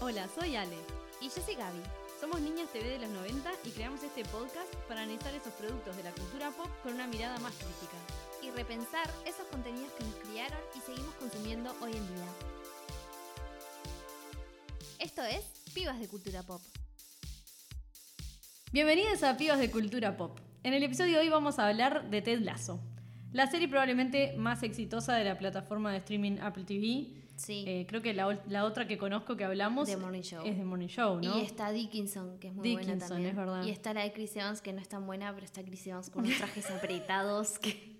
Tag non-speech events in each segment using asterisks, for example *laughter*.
Hola, soy Ale. Y yo soy Gaby. Somos Niñas TV de los 90 y creamos este podcast para analizar esos productos de la cultura pop con una mirada más crítica. Y repensar esos contenidos que nos criaron y seguimos consumiendo hoy en día. Esto es Pibas de Cultura Pop. Bienvenidos a Pibas de Cultura Pop. En el episodio de hoy vamos a hablar de Ted Lasso, la serie probablemente más exitosa de la plataforma de streaming Apple TV. Sí. Eh, creo que la, la otra que conozco que hablamos The Morning Show. es The Morning Show, ¿no? Y está Dickinson, que es muy buena Dickinson, también. es verdad. Y está la de Chris Evans, que no es tan buena, pero está Chris Evans con unos trajes *laughs* apretados *laughs* que,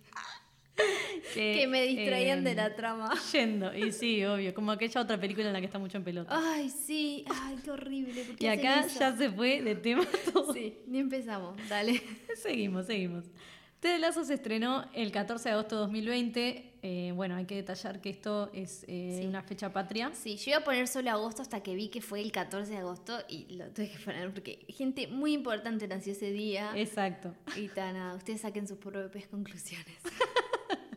que me distraían de eh, la trama. Yendo, y sí, obvio, como aquella otra película en la que está mucho en pelota. Ay, sí. Ay, qué horrible. ¿por qué y acá eso? ya se fue de tema todo. *laughs* Sí, ni empezamos. Dale. seguimos, seguimos. Ted Lasso se estrenó el 14 de agosto de 2020. Eh, bueno, hay que detallar que esto es eh, Sí. una fecha patria. Sí, yo iba a poner solo agosto hasta que vi que fue el 14 de agosto y lo tuve que poner porque gente muy importante nació ese día. Exacto. Y tan nada, ustedes saquen sus propias conclusiones. *laughs*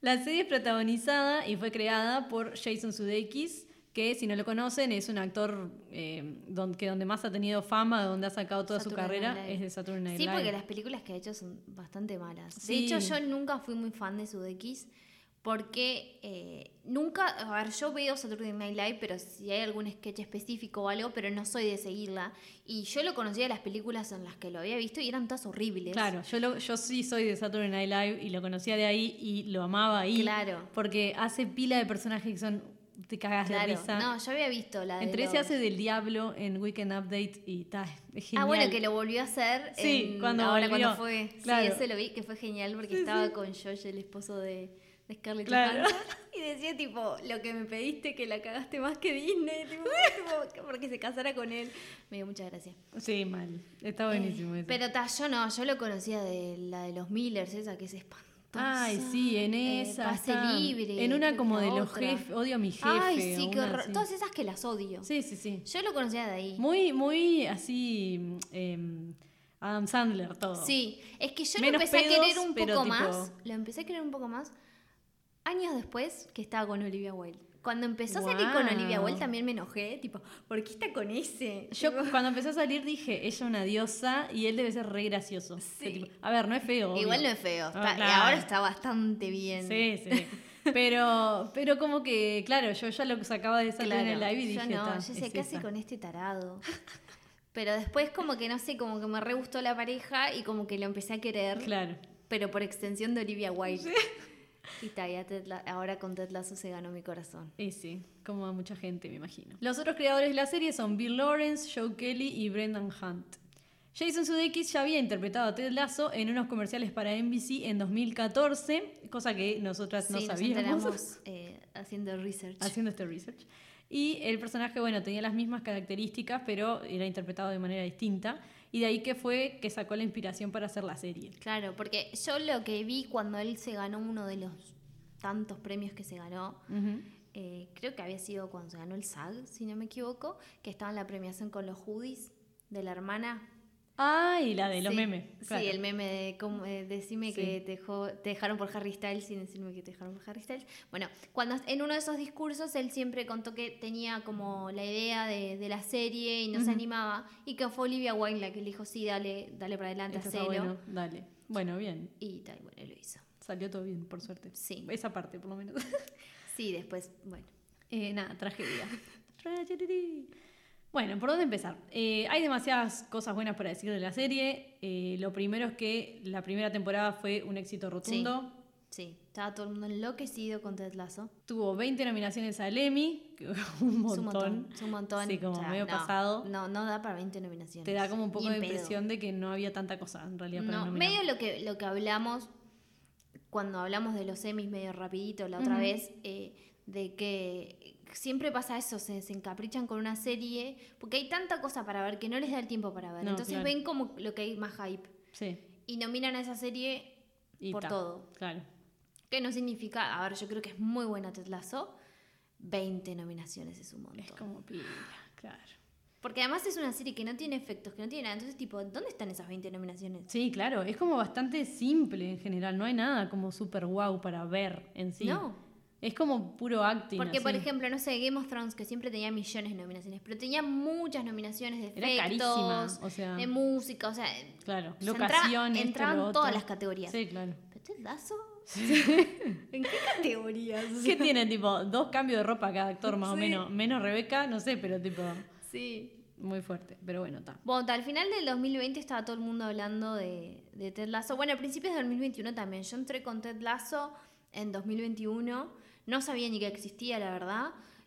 La serie es protagonizada y fue creada por Jason Sudeikis, que si no lo conocen es un actor eh, don- que donde más ha tenido fama, donde ha sacado toda su carrera, Night es de Saturday Night Sí, Live. porque las películas que ha hecho son bastante malas. Sí. De hecho, yo nunca fui muy fan de Sudeikis porque eh, nunca, a ver, yo veo Saturday Night Live, pero si hay algún sketch específico o algo, pero no soy de seguirla. Y yo lo conocía de las películas en las que lo había visto y eran todas horribles. Claro, yo, lo- yo sí soy de Saturday Night Live y lo conocía de ahí y lo amaba ahí. Claro. Porque hace pila de personajes que son. Te cagas de risa. no, yo había visto la de Entre ese los- hace del diablo en Weekend Update y ta, es genial. Ah, bueno, que lo volvió a hacer Sí, en- cuando ahora volvió. cuando fue. Claro. Sí, ese lo vi, que fue genial porque estaba con Josh, el esposo de, de Scarlett Claro. Johansson, *laughs* y decía tipo, lo que me pediste que la cagaste más que Disney, tipo, *laughs* tipo, porque se casara con él. Me dio mucha gracia. Sí, mal. Está buenísimo Eh, eso. pero ta, yo no, yo lo conocía de la de los Millers, esa que es espantosa. Ay, sí, en Eh, esa. Pase está. libre. En una que como de los jefes. Odio a mi jefe. Ay, sí, una horror. así. Todas esas que las odio. Sí, sí, sí. Yo lo conocía de ahí. Muy, muy así. em, Adam Sandler todo. Sí, es que yo Menos lo empecé a querer un poco tipo- más. Lo empecé a querer un poco más años después que estaba con Olivia Wilde. Cuando empezó a salir con. Olivia Wilde también me enojé, tipo, ¿por qué está con ese? Yo *laughs* cuando empezó a salir dije, ella una diosa y él debe ser re gracioso. Sí. Que tipo, a ver, no es feo. obvio. igual no es feo, Ah, y ahora está bastante bien. Sí, sí. *laughs* Pero, pero como que, claro, yo ya lo sacaba de Saturday Claro, Night Live y yo dije, no, "Ta, yo es sé qué hace esa". con este tarado. Pero después como que no sé, como que me re gustó la pareja y como que lo empecé a querer, Claro. pero por extensión de Olivia Wilde. Y ta, ya Ted La- ahora con Ted Lasso se ganó mi corazón. Y sí, como a mucha gente, me imagino. Los otros creadores de la serie son Bill Lawrence, Joe Kelly y Brendan Hunt. Jason Sudeikis ya había interpretado a Ted Lasso en unos comerciales para NBC en 2014, cosa que nosotras no sí, nos sabíamos enteramos *laughs* eh, haciendo research. haciendo este research. Y el personaje, bueno, tenía las mismas características, pero era interpretado de manera distinta. Y de ahí que fue que sacó la inspiración para hacer la serie. Claro, porque yo lo que vi cuando él se ganó uno de los tantos premios que se ganó, eh, creo que había sido cuando se ganó el SAG, si no me equivoco, que estaba en la premiación con los hoodies de la hermana. Ah, y la de los Sí, memes. claro. Sí, el meme de cómo, eh, decime Sí. que te, dejó- te dejaron por Harry Styles sin decirme que te dejaron por Harry Styles. Bueno, cuando en uno de esos discursos él siempre contó que tenía como la idea de, de la serie y no se animaba y que fue Olivia Wilde la que le dijo, sí, dale, dale para adelante, Esto hacelo. bueno, dale. Bueno, bien. Y tal, bueno, lo hizo. Salió todo bien, por suerte. Sí. Esa parte, por lo menos. Sí, después, bueno. Eh, nada, tragedia. *laughs* Tragedy. Bueno, ¿por dónde empezar? Eh, hay demasiadas cosas buenas para decir de la serie. Eh, lo primero es que la primera temporada fue un éxito rotundo. Sí, estaba todo el mundo enloquecido con Ted Lasso. Tuvo 20 nominaciones al Emmy, *laughs* un Es un montón. montón. Es un montón. Sí, como O sea, medio no, pasado. No, no da para 20 nominaciones. Te da como un poco de pedo. impresión de que no había tanta cosa en realidad para No, nominar. medio lo que, lo que hablamos cuando hablamos de los semis medio rapidito la otra vez, eh, de que siempre pasa eso, se, se encaprichan con una serie, porque hay tanta cosa para ver que no les da el tiempo para ver. No, Entonces claro. ven como lo que hay más hype Sí. y nominan a esa serie Y por ta, todo. Claro. Que no significa, a ver, yo creo que es muy buena Ted Lasso, 20 nominaciones es un montón. Es como pila, claro. Porque además es una serie que no tiene efectos, que no tiene nada. Entonces, tipo, ¿dónde están esas 20 nominaciones? Sí, claro, es como bastante simple en general, no hay nada como súper guau para ver en sí. No. Es como puro acting. Porque, por ejemplo, no sé, Game of Thrones, que siempre tenía millones de nominaciones, pero tenía muchas nominaciones de Era efectos, carísima, o sea. de música, o sea, Claro, o sea, locación, entraba- esto, entraban todas las categorías. Sí, claro. ¿Pero Ted Lasso? *laughs* ¿En qué categorías? ¿Qué tiene, tipo, dos cambios de ropa cada actor, más o Sí. menos? Menos Rebeca, no sé, pero tipo, Sí. muy fuerte. Pero bueno, está. Bueno, al final del 2020 estaba todo el mundo hablando de, de Ted Lasso. Bueno, a principios del 2021 también. Yo entré con Ted Lasso en 2021. No sabía ni que existía, la verdad.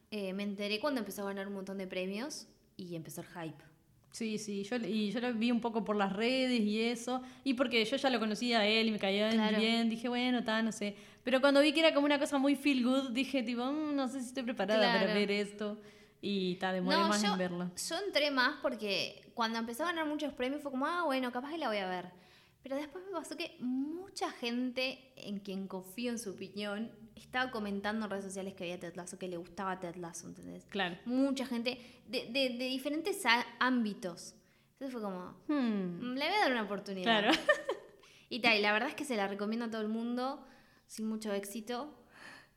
Eh, me enteré cuando empezó a ganar un montón de premios y empezó el hype. Sí, sí, yo, y yo lo vi un poco por las redes y eso, y porque yo ya lo conocía a él y me caía Claro. bien, dije, bueno, está, no sé. Pero cuando vi que era como una cosa muy feel good, dije, tipo, "Mm, no sé si estoy preparada para Claro. ver esto. Y está, demoré No, más yo, en verlo. yo entré más porque cuando empezó a ganar muchos premios fue como, ah, bueno, capaz que la voy a ver. Pero después me pasó que mucha gente en quien confío en su opinión estaba comentando en redes sociales que veía Ted Lasso, que le gustaba Ted Lasso, ¿entendés? Claro. Mucha gente de, de- de diferentes ámbitos. Entonces fue como, Hmm, "Mm, le voy a dar una oportunidad. Claro. *laughs* Y tal, y la verdad es que se la recomiendo a todo el mundo, sin mucho éxito.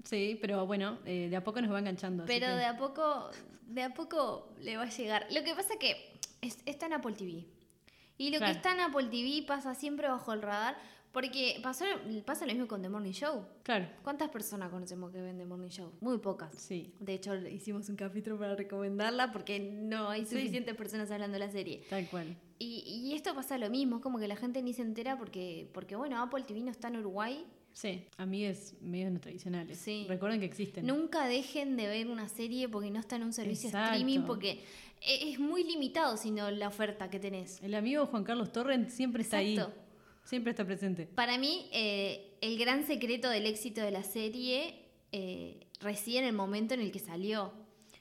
Sí, pero bueno, eh, de a poco nos va enganchando. Pero que- de a poco, de a poco le va a llegar. Lo que pasa que es- está en Apple TV. Y lo Claro. que está en Apple TV pasa siempre bajo el radar, porque pasó, pasa lo mismo con The Morning Show. Claro, ¿Cuántas personas conocemos que ven The Morning Show? Muy pocas. sí, De hecho, hicimos un capítulo para recomendarla porque no hay Sí. suficientes personas hablando de la serie. tal cual. Y, y esto pasa lo mismo, es como que la gente ni se entera porque, porque bueno, Apple TV no está en Uruguay. Sí, amigues medios no tradicionales. Sí. Recuerden que existen. Nunca dejen de ver una serie porque no está en un servicio Exacto. streaming, porque e- es muy limitado sino la oferta que tenés. El amigo Juan Carlos Torrent siempre está Exacto. ahí. Siempre está presente. Para mí, eh, el gran secreto del éxito de la serie eh, reside en el momento en el que salió.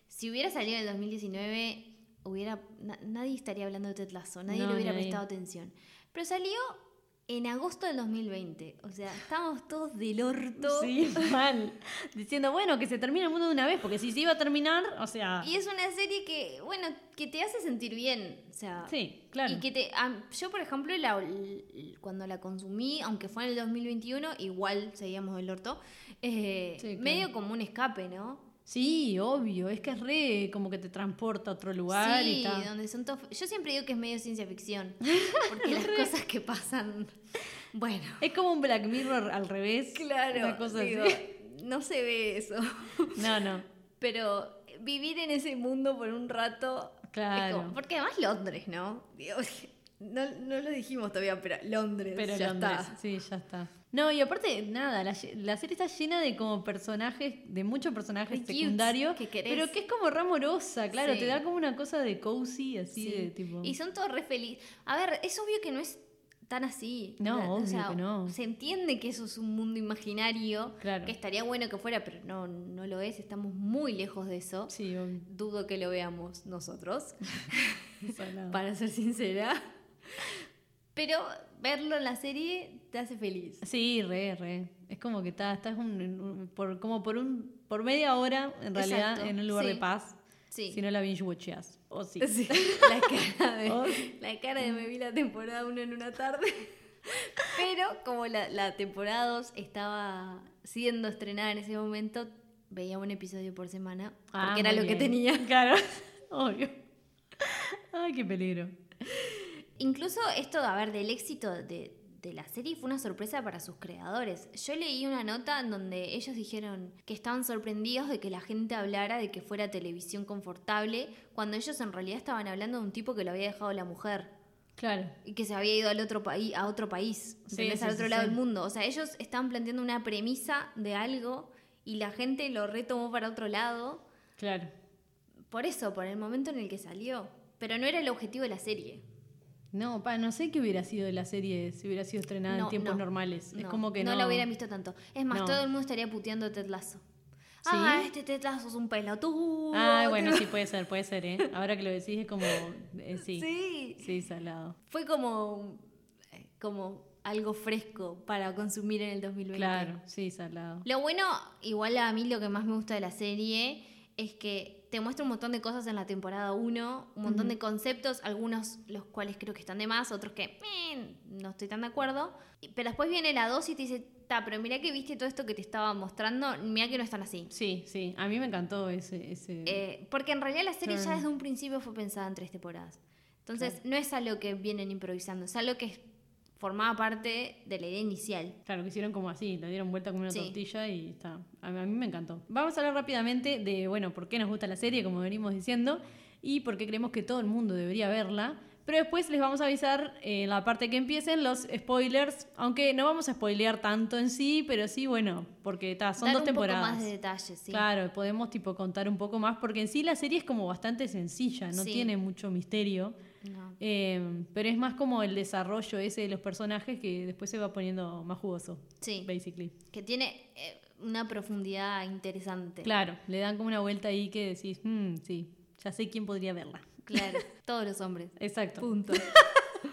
Si hubiera salido en el 2019, hubiera, na- nadie estaría hablando de Ted Lasso, nadie No, le hubiera nadie. prestado atención. Pero salió en agosto del 2020. O sea, estábamos todos del orto. Sí, mal. *laughs* Diciendo, bueno, que se termine el mundo de una vez, porque si se iba a terminar, o sea. Y es una serie que, bueno, que te hace sentir bien. O sea, Sí, claro. Y que te, yo, por ejemplo, la- cuando la consumí, aunque fue en el 2021, igual seguíamos del orto, eh, Sí, claro. medio como un escape, ¿no? Sí, obvio. Es que es re como que te transporta a otro lugar y sí, tal. donde son todos... Yo siempre digo que es medio ciencia ficción, *laughs* porque las cosas que pasan... Bueno, Es como un Black Mirror al revés. claro, Una cosa digo, así. no se ve eso, No, no. pero vivir en ese mundo por un rato... Claro. como- porque además Londres, ¿no? Digo, *laughs* no, no lo dijimos todavía, pero Londres, Pero ya Londres, está. sí, ya está. No, y aparte, nada, la, la serie está llena de como personajes, de muchos personajes secundarios, que querés. pero que es como re amorosa, claro, Sí. te da como una cosa de cozy, así Sí. de tipo... Y son todos re felices. A ver, es obvio que no es tan así. No, O obvio sea, que no. Se entiende que eso es un mundo imaginario, Claro. que estaría bueno que fuera, pero no, no lo es. Estamos muy lejos de eso. Sí, obvio. Dudo que lo veamos nosotros, *laughs* *laughs* para ser sincera. Pero verlo en la serie te hace feliz. Sí, re, re. Es como que está, estás un- un- por, como por un por media hora, en realidad, Exacto, en un lugar sí. de paz. Sí. Si no la binge watcheas. O sí. Sí, *laughs* La cara de, la cara de me vi la temporada 1 en una tarde. *laughs* Pero como la, la temporada 2 estaba siendo estrenada en ese momento, veía un episodio por semana. Porque Ah, era muy lo que tenía. *laughs* Claro, obvio. Ay, qué peligro. Incluso esto, a ver, del éxito de, de la serie fue una sorpresa para sus creadores. Yo leí una nota en donde ellos dijeron que estaban sorprendidos de que la gente hablara de que fuera televisión confortable, cuando ellos en realidad estaban hablando de un tipo que lo había dejado la mujer. Claro. y que se había ido al otro país, a otro país, Sí, sí, al otro sí, lado del mundo. O sea, ellos estaban planteando una premisa de algo y la gente lo retomó para otro lado. Claro. Por eso, por el momento en el que salió. Pero no era el objetivo de la serie. No, pa, no sé qué hubiera sido de la serie si hubiera sido estrenada No, en tiempos no, normales. es no, como que no. no la hubieran visto tanto. Es más, todo el mundo estaría puteando a Ted Lasso. ¿Sí? Ah, este Ted Lasso es un pelotudo. Ah, bueno, sí, puede ser, puede ser, ¿eh? Ahora que lo decís es como. eh, sí. Sí. Sí, salado. Fue como, eh, como algo fresco para consumir en el 2020. Claro, sí, salado. Lo bueno, igual a mí lo que más me gusta de la serie es que te muestra un montón de cosas en la temporada 1, un montón de conceptos, algunos los cuales creo que están de más, otros que "Eh, no estoy tan de acuerdo. Pero después viene la 2 y te dice, ta, pero mira que viste todo esto que te estaba mostrando, mira que no están así. Sí, sí, a mí me encantó ese... ese... Eh, porque en realidad la serie ya desde un principio fue pensada en tres temporadas. Entonces, no es algo que vienen improvisando, es algo que es- formaba parte de la idea inicial. Claro, que hicieron como así, le dieron vuelta como una Sí. tortilla y está. A mí, a mí me encantó. Vamos a hablar rápidamente de, bueno, por qué nos gusta la serie, como venimos diciendo, y por qué creemos que todo el mundo debería verla. Pero después les vamos a avisar eh, en la parte que empiecen los spoilers, aunque no vamos a spoilear tanto en sí, pero sí, bueno, porque ta, son Dar dos un temporadas. poco más de detalles, sí. Claro, podemos tipo contar un poco más, porque en sí la serie es como bastante sencilla, no Sí. tiene mucho misterio. No. Eh, pero es más como el desarrollo ese de los personajes que después se va poniendo más jugoso, Sí, basically. que tiene eh, una profundidad interesante. Claro, le dan como una vuelta ahí que decís, "Mm, sí, ya sé quién podría verla. Claro, *laughs* todos los hombres. Exacto. Punto. *laughs*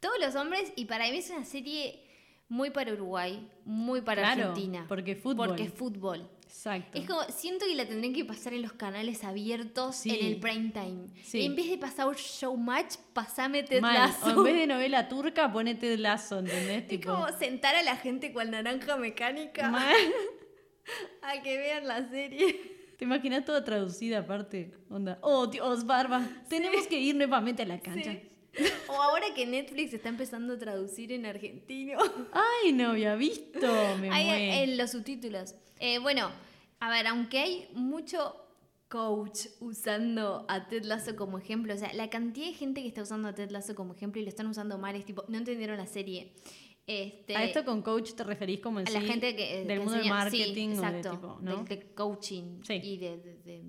todos los hombres, y para mí es una serie muy para Uruguay, muy para Claro, Argentina. porque fútbol. Porque es fútbol. Exacto. Es como, siento que la tendrían que pasar en los canales abiertos Sí. en el prime time. Sí. En vez de pasar Showmatch, pasame Ted Mal. Lasso. O en vez de novela turca, ponete el lazo, ¿entendés? Es Tipo, como sentar a la gente cual naranja mecánica mal. *laughs* a que vean la serie. ¿Te imaginas toda traducida aparte? Onda, oh, Dios, Barba, tenemos que ir nuevamente a la cancha. Sí. *laughs* O ahora que Netflix está empezando a traducir en argentino. *laughs* Ay, no había visto, me Hay muero. en los subtítulos. Eh, bueno, a ver, aunque hay mucho coach usando a Ted Lasso como ejemplo, o sea, la cantidad de gente que está usando a Ted Lasso como ejemplo y lo están usando mal es tipo, no entendieron la serie. Este, ¿A esto con coach te referís como en a sí la gente que eh, del que mundo del sí, marketing o de exacto, tipo, ¿no? de coaching Sí. y de, de,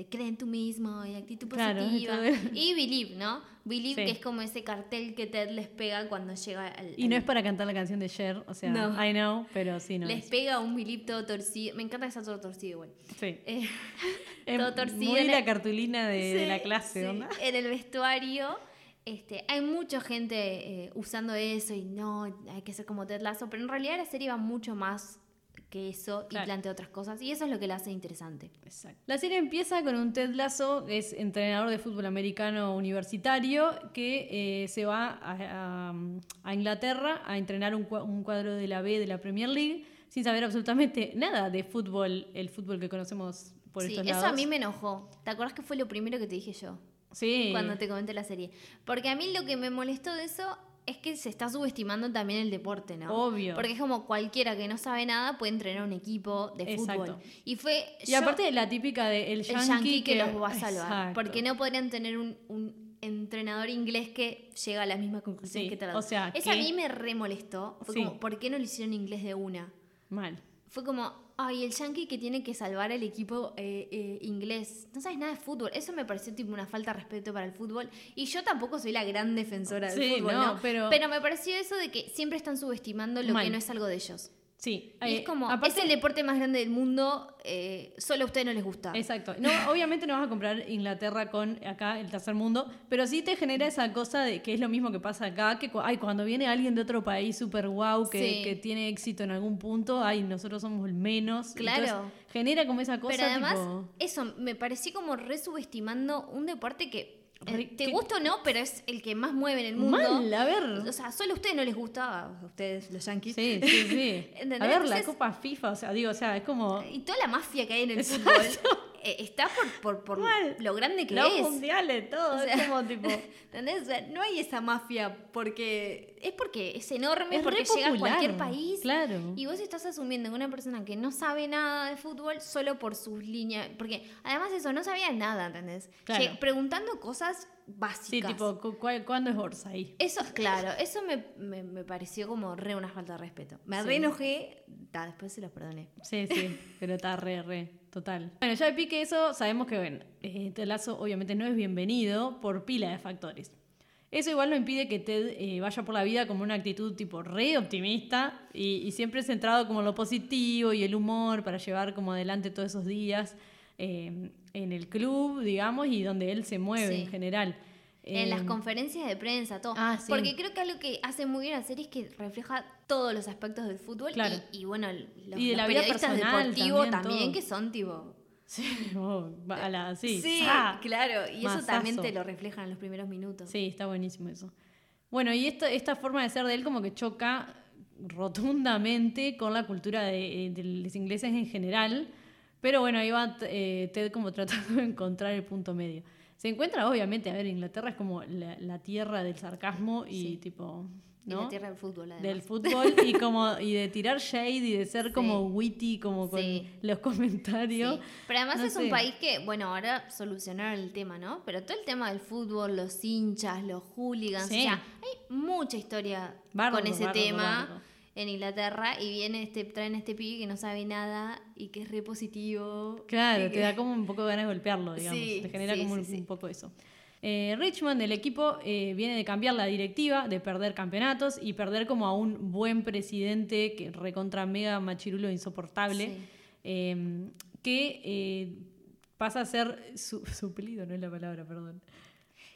de creer en tú mismo y actitud Claro, positiva y believe, ¿no? Believe Sí. que es como ese cartel que Ted les pega cuando llega al, Y no es para cantar la canción de Cher, o sea, No. I know, pero sí, no les es. pega un believe todo torcido. Me encanta que está todo torcido igual. Sí. Eh, *laughs* todo torcido Muy en la cartulina de, de la clase, sí. En el vestuario, este, hay mucha gente eh, usando eso y no, hay que ser como Ted Lasso, pero en realidad la serie va mucho más que eso y Claro. plantea otras cosas y eso es lo que la hace interesante. Exacto. La serie empieza con un Ted Lasso, que es entrenador de fútbol americano universitario, que eh, se va a, a- a Inglaterra a entrenar un, un cuadro de la B de la Premier League, sin saber absolutamente nada de fútbol, el fútbol que conocemos por Sí, estos eso lados. a mí me enojó. ¿Te acuerdas que fue lo primero que te dije yo Sí. cuando te comenté la serie? Porque a mí lo que me molestó de eso es que se está subestimando también el deporte, ¿no? Obvio. Porque es como cualquiera que no sabe nada puede entrenar un equipo de Exacto. fútbol. Y fue Y yo- aparte la típica de el el yankee, yankee que, los va a salvar. Exacto. Porque no podrían tener un, un entrenador inglés que llega a la misma conclusión Sí, que Ted o sea, Eso a que- mí me remolestó. Fue Sí. como, ¿por qué no lo hicieron inglés de una? Mal. Fue como, ay, el yankee que tiene que salvar al equipo eh, eh, inglés. No sabes nada de fútbol. Eso me pareció tipo una falta de respeto para el fútbol. Y yo tampoco soy la gran defensora del Sí, fútbol, no, ¿no? pero- me pareció eso de que siempre están subestimando lo Mal. que no es algo de ellos. Sí. Y eh, es como, aparte- es el deporte más grande del mundo, eh, solo a ustedes no les gusta. Exacto. No, *laughs* obviamente no vas a comprar Inglaterra con acá el tercer mundo, pero sí te genera esa cosa de que es lo mismo que pasa acá, que ay, cuando viene alguien de otro país súper guau, que, Sí. que tiene éxito en algún punto, ay, nosotros somos el menos. Claro. Entonces, genera como esa cosa Pero además, tipo... eso me pareció como re subestimando un deporte que eh, te gusta o no, pero es el que más mueve en el mundo. Mal, a ver. O sea, solo a ustedes no les gusta, a ustedes los yankees. Sí, sí, sí. *laughs* ¿Entendés? A ver, la Entonces- Copa FIFA, o sea, digo, o sea, es como... Y toda la mafia que hay en el Exacto. fútbol *laughs* está por, por, por Mal. lo grande que Los es. mundiales, *laughs* todo, O sea, es como tipo... *laughs* ¿Entendés? O sea, no hay esa mafia porque es porque es enorme, Es porque llega a cualquier país. Claro. Y vos estás asumiendo que una persona que no sabe nada de fútbol solo por sus líneas. Porque además eso, no sabía nada, ¿entendés? Claro. Preguntando cosas básicas. Sí, tipo, cu- ¿cuándo es Orsay? Eso, claro, eso me, me- me pareció como re una falta de respeto. Me Sí. re enojé, ta, después se los perdoné. Sí, sí, pero está re, re, total. Bueno, ya de pique eso, sabemos que, bueno, Ted Lasso obviamente no es bienvenido por pila de factores. Eso igual no impide que Ted eh, vaya por la vida como una actitud tipo re optimista y, y siempre centrado como en lo positivo y el humor para llevar como adelante todos esos días eh, en el club, digamos, y donde él se mueve Sí. en general. En las Eh, conferencias de prensa, todo. Ah, sí. Porque creo que algo que hace muy bien la serie es que refleja todos los aspectos del fútbol. Claro. Y, y bueno, los, Y de los la vida periodistas deportivos también, también, que son tipo. Sí, *laughs* oh, va a la- sí, claro. Y eso también te lo reflejan en los primeros minutos. Sí, está buenísimo eso. Bueno, y esta, esta forma de ser de él como que choca rotundamente con la cultura de, eh, de los ingleses en general. Pero bueno, ahí va eh, Ted como *laughs* tratando de encontrar el punto medio. Se encuentra, obviamente, a ver, Inglaterra es como la, la tierra del sarcasmo y Sí. tipo. Y ¿no? la tierra del fútbol, además. del fútbol y *laughs* como y de tirar shade y de ser como witty como con Sí. los comentarios. Sí. Pero además No es un sé. país que, bueno, ahora solucionaron el tema, ¿no? Pero todo el tema del fútbol, los hinchas, los hooligans, Sí. o sea, hay mucha historia Bardo, con ese bardo, tema bardo. En Inglaterra y viene este, traen este pibe que no sabe nada y que es re positivo. Claro, te que- da como un poco de ganas de golpearlo, digamos. Sí, te genera sí, como un, sí, sí. un poco eso. Eh, Richmond, el equipo, eh, viene de cambiar la directiva, de perder campeonatos y perder como a un buen presidente que recontra mega machirulo insoportable, Sí. eh, que pasa a ser su, *laughs* suplido, no es la palabra, perdón.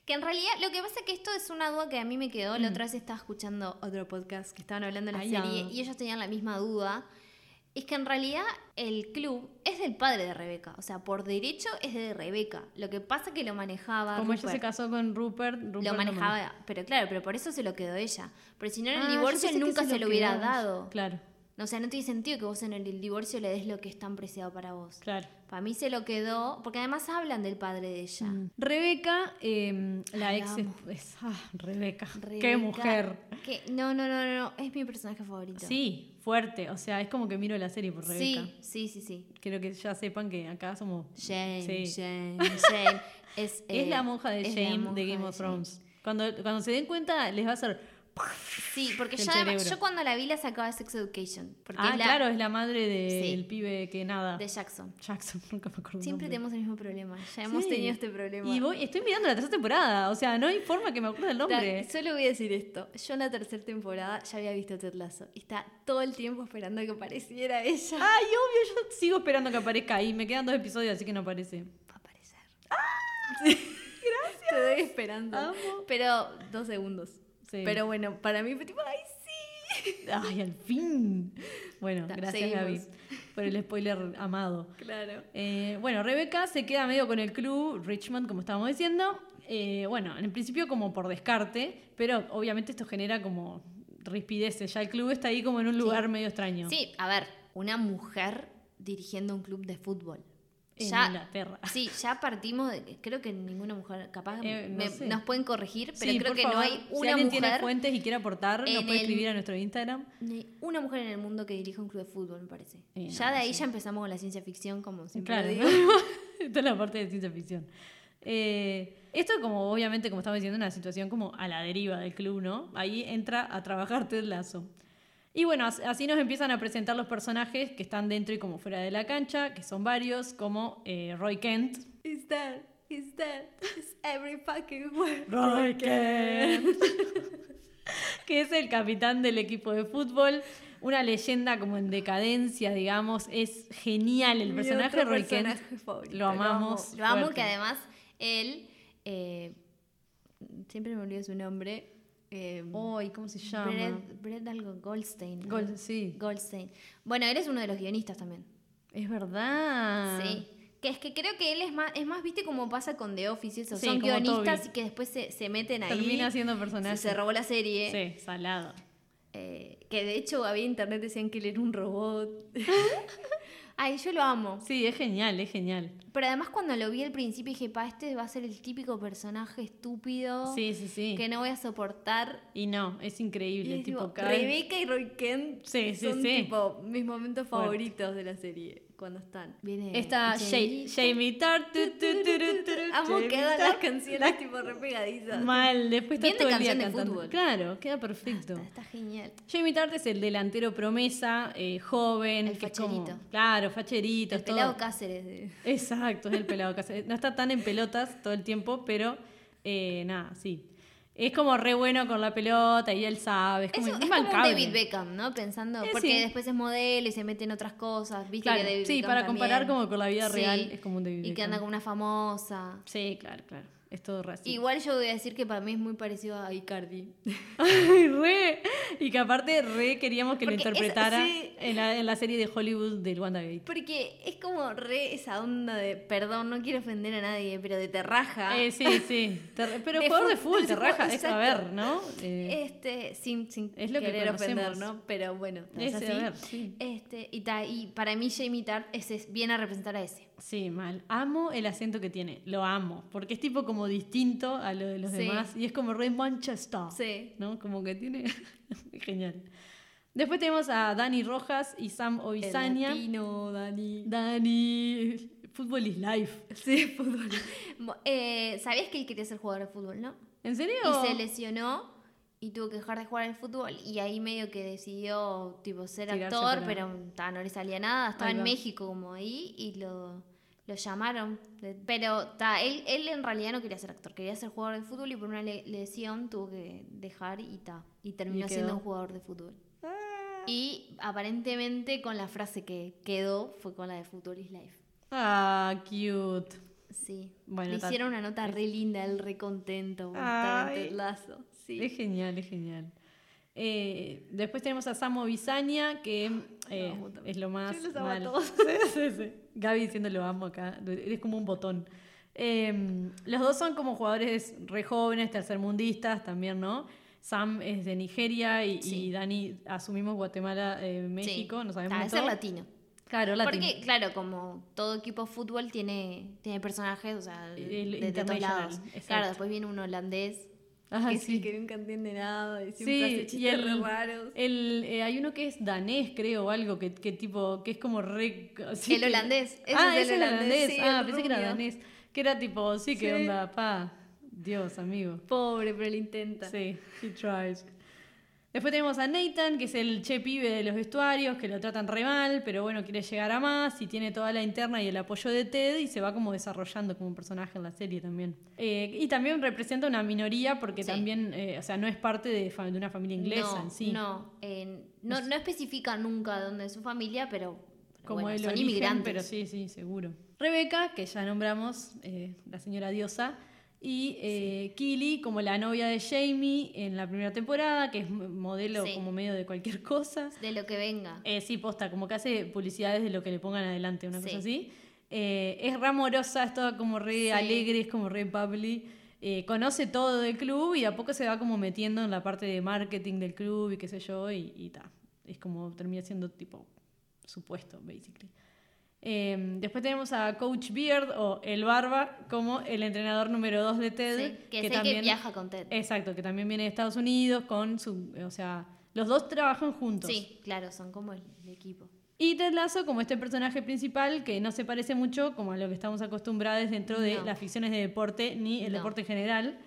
Que en realidad, lo que pasa es que esto es una duda que a mí me quedó. Mm. La otra vez estaba escuchando otro podcast que estaban hablando de la Ay, serie y ellos tenían la misma duda. Es que en realidad el club es del padre de Rebeca. O sea, por derecho es de Rebeca. Lo que pasa es que lo manejaba. Como ella se casó con Rupert, Rupert lo no manejaba, pero claro, pero por eso se lo quedó ella. Pero si no en el Ah, divorcio nunca se, lo hubiera quedó. dado. Claro, O sea, no tiene sentido que vos en el divorcio le des lo que es tan preciado para vos. claro. Para mí se lo quedó, porque además hablan del padre de ella. Mm. Rebeca, eh, la Ay, ex. es- ah, Rebeca. Qué mujer. no, no, no, no, es mi personaje favorito. Sí, fuerte. O sea, es como que miro la serie por Rebeca. Sí, sí, sí, sí. Quiero que ya sepan que acá somos. Jane, Sí. Jane, Jane. Es, *laughs* es eh, la monja de Jane monja de Game of. Thrones. Cuando, cuando se den cuenta, les va a hacer. Sí, porque yo, además- yo cuando la vi la sacaba de Sex Education. Porque Ah, es la claro, es la madre del Sí. pibe que nada. de Jackson. Jackson, *laughs* nunca me acuerdo. Siempre tenemos el mismo problema. Ya hemos Sí. tenido este problema. Y voy, estoy mirando la tercera temporada. O sea, no hay forma que me acuerde el nombre. Solo voy a decir esto. Yo en la tercera temporada ya había visto Ted Lasso. Y está todo el tiempo esperando que apareciera ella. Ay, obvio, yo sigo esperando que aparezca ahí. Me quedan dos episodios, así que no aparece. Va a aparecer. *laughs* Gracias. Te doy esperando. Amo. Pero dos segundos. Sí. Pero bueno, para mí fue tipo, ay, sí. *laughs* Ay, al fin. Bueno, Ta, gracias. Gaby por el spoiler amado. *laughs* Claro. Eh, bueno, Rebeca se queda medio con el club, Richmond, como estábamos diciendo. Eh, bueno, en principio como por descarte, pero obviamente esto genera como rispideces. Ya el club está ahí como en un lugar medio extraño. Sí, a ver, una mujer dirigiendo un club de fútbol. En ya, Inglaterra. Sí, ya partimos de creo que ninguna mujer, capaz Eh, no me- sé. nos pueden corregir, pero Sí, creo que favor, no hay si una alguien tiene mujer, fuentes y quiere aportar, nos puede el- escribir a nuestro Instagram. ni una mujer en el mundo que dirija un club de fútbol, me parece. Eh, ya no, de ahí sí. ya empezamos con la ciencia ficción, como siempre Claro, digo. *laughs* esta es la parte de ciencia ficción. Eh, esto como obviamente, como estaba diciendo, una situación como a la deriva del club, ¿no? Ahí entra a trabajar Ted Lasso. Y bueno, as- así nos empiezan a presentar los personajes que están dentro y como fuera de la cancha, que son varios, como eh, Roy Kent. Is that, is that, is every fucking word. Roy Kent. *laughs* que es el capitán del equipo de fútbol. Una leyenda como en decadencia, digamos. Es genial el personaje de Roy Kent. personaje favorito, Lo amamos. Lo amo, que además él, eh, siempre me olvido su nombre. Eh, Ay, ¿cómo se llama? Brett, Brett algo, Goldstein. ¿no? Gold- sí. Goldstein. Bueno, él es uno de los guionistas también. Es verdad. Sí. Que es que creo que él es más, es más, viste cómo pasa con The Office, eso. Sí, son como guionistas Toby. y que después se, se meten ahí. Termina siendo se, personaje. se robó la serie. Sí, salado. Eh, que de hecho había internet decían que él era un robot. *laughs* *laughs* Ay, yo lo amo. Sí, es genial, es genial. Pero además cuando lo vi al principio dije, pa, este va a ser el típico personaje estúpido Sí, sí, sí. que no voy a soportar. Y no, es Y increíble. es tipo, tipo, cada Rebeca y Roy Kent Sí, sí, son sí. tipo mis momentos Fuerte. favoritos de la serie cuando están. Viene Está Jamie. Tart. *laughs* Amo Jamie que hagan Tart. las canciones tipo re pegadizas. Mal, después está Bien de todo el día de cantando. fútbol. Claro, queda perfecto. Está, está genial. Jamie Tart es el delantero promesa, eh, joven. El que es como- facherito. claro, facherito. El todo. pelado Cáceres. de- Exacto, es el pelado Cáceres. No está tan en pelotas todo el tiempo, pero eh, nada, sí. Es como re bueno con la pelota y él sabe. Es como, un- es es como un bancable. David Beckham, ¿no? Pensando, Eh, porque sí. después es modelo y se mete en otras cosas. ¿Viste Claro, que David sí, Beckham para comparar también? como con la vida Sí, real es como un David Y que Beckham. anda con una famosa. Sí, claro, claro. Es todo racista. Igual yo voy a decir que para mí es muy parecido a Icardi. *laughs* Ay, re. Y que aparte re queríamos que lo es- interpretara sí. en, la, en la serie de Hollywood del WandaGate. Porque es como re esa onda de, perdón, no quiero ofender a nadie, pero de terraja. Eh, sí, sí. *laughs* Pero De jugador de fútbol de te fútbol, raja, *laughs* es a ver, ¿no? Eh, Este, sin, sin Es lo que querer ofender, conocemos. ¿no? Pero bueno, Es, es a así. ver, sí. Este, y, ta- y para mí Jamie Tart es- viene a representar a ese. Sí, mal. Amo el acento que tiene, lo amo, porque es tipo como distinto a lo de los Sí. demás y es como re Manchester, Sí. ¿no? Como que tiene... *laughs* Genial. Después tenemos a Dani Rojas y Sam Ovisania. latino, Dani. Dani, fútbol is life. Sí, fútbol. Eh, ¿Sabías que él quería ser jugador de fútbol, no? ¿En serio? Y se lesionó y tuvo que dejar de jugar al fútbol y ahí medio que decidió tipo ser Tirarse actor, para- pero ta, no le salía nada, estaba en. México como ahí y lo, lo llamaron. Pero ta, él, él en realidad no quería ser actor, quería ser jugador de fútbol y por una le- lesión tuvo que dejar y ta, y terminó Y siendo un jugador de fútbol. Y aparentemente con la frase que quedó fue con la de Fútbol is Life. Ah, cute. Sí. Bueno, Le hicieron una nota re linda, él re contento. Ay. Lasso. Sí. Es genial, es genial. Eh, después tenemos a Samo Bisania, que eh, es lo más. Yo los amo a mal. todos. *laughs* Sí, sí. Gaby diciendo lo amo acá. Es como un botón. Eh, los dos son como jugadores re jóvenes, tercermundistas también, ¿no? Sam es de Nigeria y, y Dani asumimos Guatemala, eh, México, no sabemos. Es todo. ser latino. Claro, latino. Porque, claro, como todo equipo de fútbol tiene, tiene personajes, o sea, de, de- todos lados. exacto. Claro, después viene un holandés Ah, que, sí. sí, que nunca entiende nada y siempre Sí, hace y chistes el, re raros. el, eh, hay uno que es danés, creo, o algo, que, que tipo, que es como re... sí, El que- holandés, ese ah, es el holandés, holandés. sí, ah, pensé que era rubio. danés. Que era tipo, sí, que onda, pa, Dios, amigo. Pobre, pero él intenta. Sí, he tries. Después tenemos a Nathan, que es el che pibe de los vestuarios, que lo tratan re mal, pero bueno, quiere llegar a más y tiene toda la interna y el apoyo de Ted y se va como desarrollando como personaje en la serie también. Eh, y también representa una minoría porque Sí. también, eh, o sea, no es parte de, una familia inglesa no, en sí. No, eh, no, no especifica nunca dónde es su familia, pero, pero como bueno, el son origen, inmigrantes. pero sí, sí, seguro. Rebeca, que ya nombramos, eh, la señora diosa, y eh, Kili como la novia de Jamie en la primera temporada, que es modelo Sí. como medio de cualquier cosa. De lo que venga. Eh, sí, posta, como que hace publicidades de lo que le pongan adelante, una Sí. cosa así. Eh, es re amorosa, es toda como re alegre, es como re bubbly. Eh, conoce todo del club y a poco se va como metiendo en la parte de marketing del club y qué sé yo, y, y ta. Es como termina siendo tipo supuesto, basically. Eh, después tenemos a Coach Beard o El Barba como el entrenador número 2 de TED. Sí, que, que viaja con Ted. Exacto, que también viene de Estados Unidos con su. O sea, los dos trabajan juntos. Sí, claro, son como el, el equipo. Y Ted Lasso como este personaje principal que no se parece mucho como a lo que estamos acostumbrados dentro de No. las ficciones de deporte ni el No. deporte en general.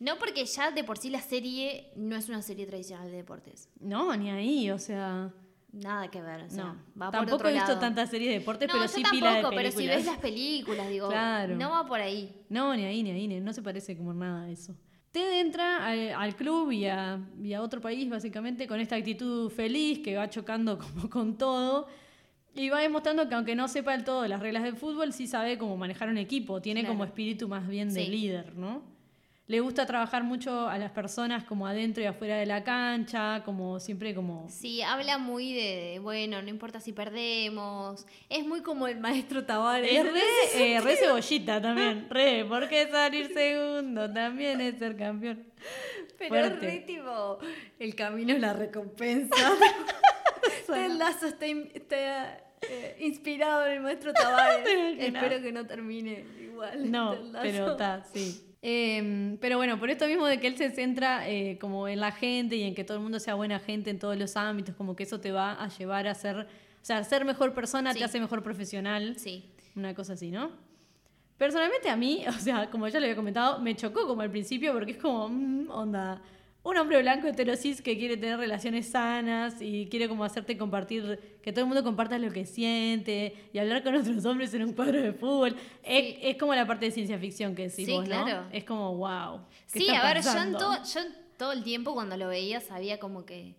No porque ya de por sí la serie no es una serie tradicional de deportes. No, ni ahí, o sea. Nada que ver. O sea, no. va por Tampoco otro he visto lado. tantas series de deportes, No, pero yo sí tampoco, pila de pero películas. si ves las películas, digo, Claro. no va por ahí. No, ni ahí, ni ahí, ni- no se parece como nada a eso. Ted entra al, al club y a, y a otro país, básicamente, con esta actitud feliz que va chocando *laughs* como con todo. Y va demostrando que aunque no sepa del todo las reglas del fútbol, sí sabe cómo manejar un equipo. Tiene Claro. como espíritu más bien de Sí. líder, ¿no? Le gusta trabajar mucho a las personas como adentro y afuera de la cancha, como siempre como... Sí, habla muy de, bueno, no importa si perdemos. Es muy como el maestro Tavares. Es re, *laughs* eh, re cebollita también, re, porque salir segundo también es ser campeón. Pero es re tipo, el camino es la recompensa. *laughs* Ted Lasso está, está, eh, inspirado en el maestro Tavares. Espero que no termine igual. No, pero está, sí. Eh, pero bueno, por esto mismo de que él se centra eh, como en la gente y en que todo el mundo sea buena gente en todos los ámbitos, como que eso te va a llevar a ser, o sea, ser mejor persona Sí. te hace mejor profesional, Sí. una cosa así, ¿no? Personalmente a mí, *laughs* o sea, como ya lo había comentado, me chocó como al principio porque es como, mm, onda, un hombre blanco heterosis que quiere tener relaciones sanas y quiere como hacerte compartir, que todo el mundo comparta lo que siente y hablar con otros hombres en un cuadro de fútbol. Es, es como la parte de ciencia ficción que decís Sí, vos, ¿no? claro. Es como, wow. ¿qué Sí, está a ver, yo, en yo en todo el tiempo cuando lo veía sabía como que,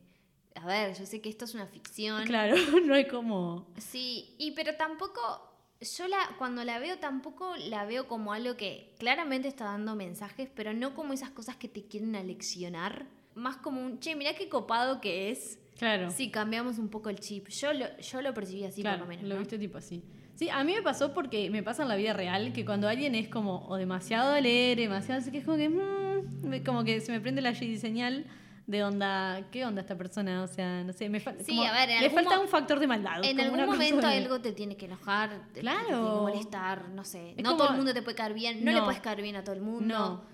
a ver, yo sé que esto es una ficción. Claro, *laughs* no hay como... Sí, y pero tampoco, yo la, cuando la veo tampoco la veo como algo que claramente está dando mensajes, pero no como esas cosas que te quieren aleccionar. Más como un, che, mirá qué copado que es Claro. si cambiamos un poco el chip. Yo lo, yo lo percibí así claro, por lo menos. lo ¿no? viste tipo así. Sí, a mí me pasó porque me pasa en la vida real que cuando alguien es como o demasiado alegre, demasiado así que es como que mm, como que se me prende la señal de onda, ¿qué onda esta persona? O sea, no sé, me falta Sí, a ver, en le algún falta un factor de maldad. En algún momento de- algo te tiene que enojar, te- te Claro. tiene que molestar, no sé. Es no como- todo el mundo te puede caer bien, no, le puedes caer bien a todo el mundo. No.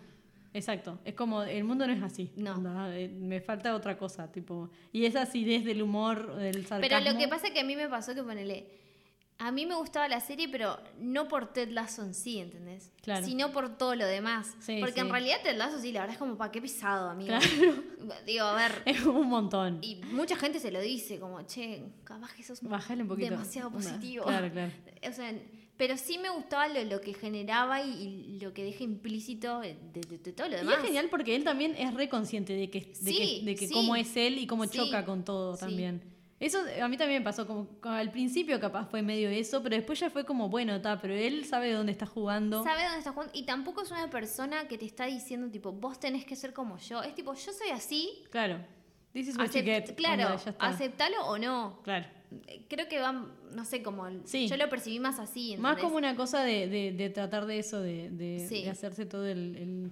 Exacto, es como el mundo no es así. No. eh, me falta otra cosa, tipo, y esa acidez del humor, del sarcasmo. Pero lo que pasa es que a mí me pasó que ponele. A mí me gustaba la serie, pero no por Ted Lasso en sí, ¿entendés? Claro. Sino por todo lo demás. Sí, Porque sí. en realidad Ted Lasso sí, la verdad es como, pa, qué pesado, amigo. Claro. *laughs* Digo, a ver. es un montón. Y mucha gente se lo dice, como, che, capaz que sos Bájale un poquito. demasiado positivo. Claro, claro. *laughs* O sea, pero sí me gustaba lo, lo que generaba y, y lo que deja implícito de, de- de todo lo Y demás. es genial porque él también es reconsciente de que, de Sí, que, de que cómo es él y cómo choca con todo sí. también. Eso a mí también me pasó, como como al principio capaz fue medio eso, pero después ya fue como, bueno, está, pero él sabe de dónde está jugando. Sabe dónde está jugando. Y tampoco es una persona que te está diciendo, tipo, vos tenés que ser como yo. Es tipo, yo soy así. Claro. This is what you get. claro, onda, ya está. aceptalo o no. Claro. Eh, Creo que va, no sé, como. Sí. Yo lo percibí más así. Más como una cosa de, de- de tratar de eso, de, de- Sí. hacerse todo el, el-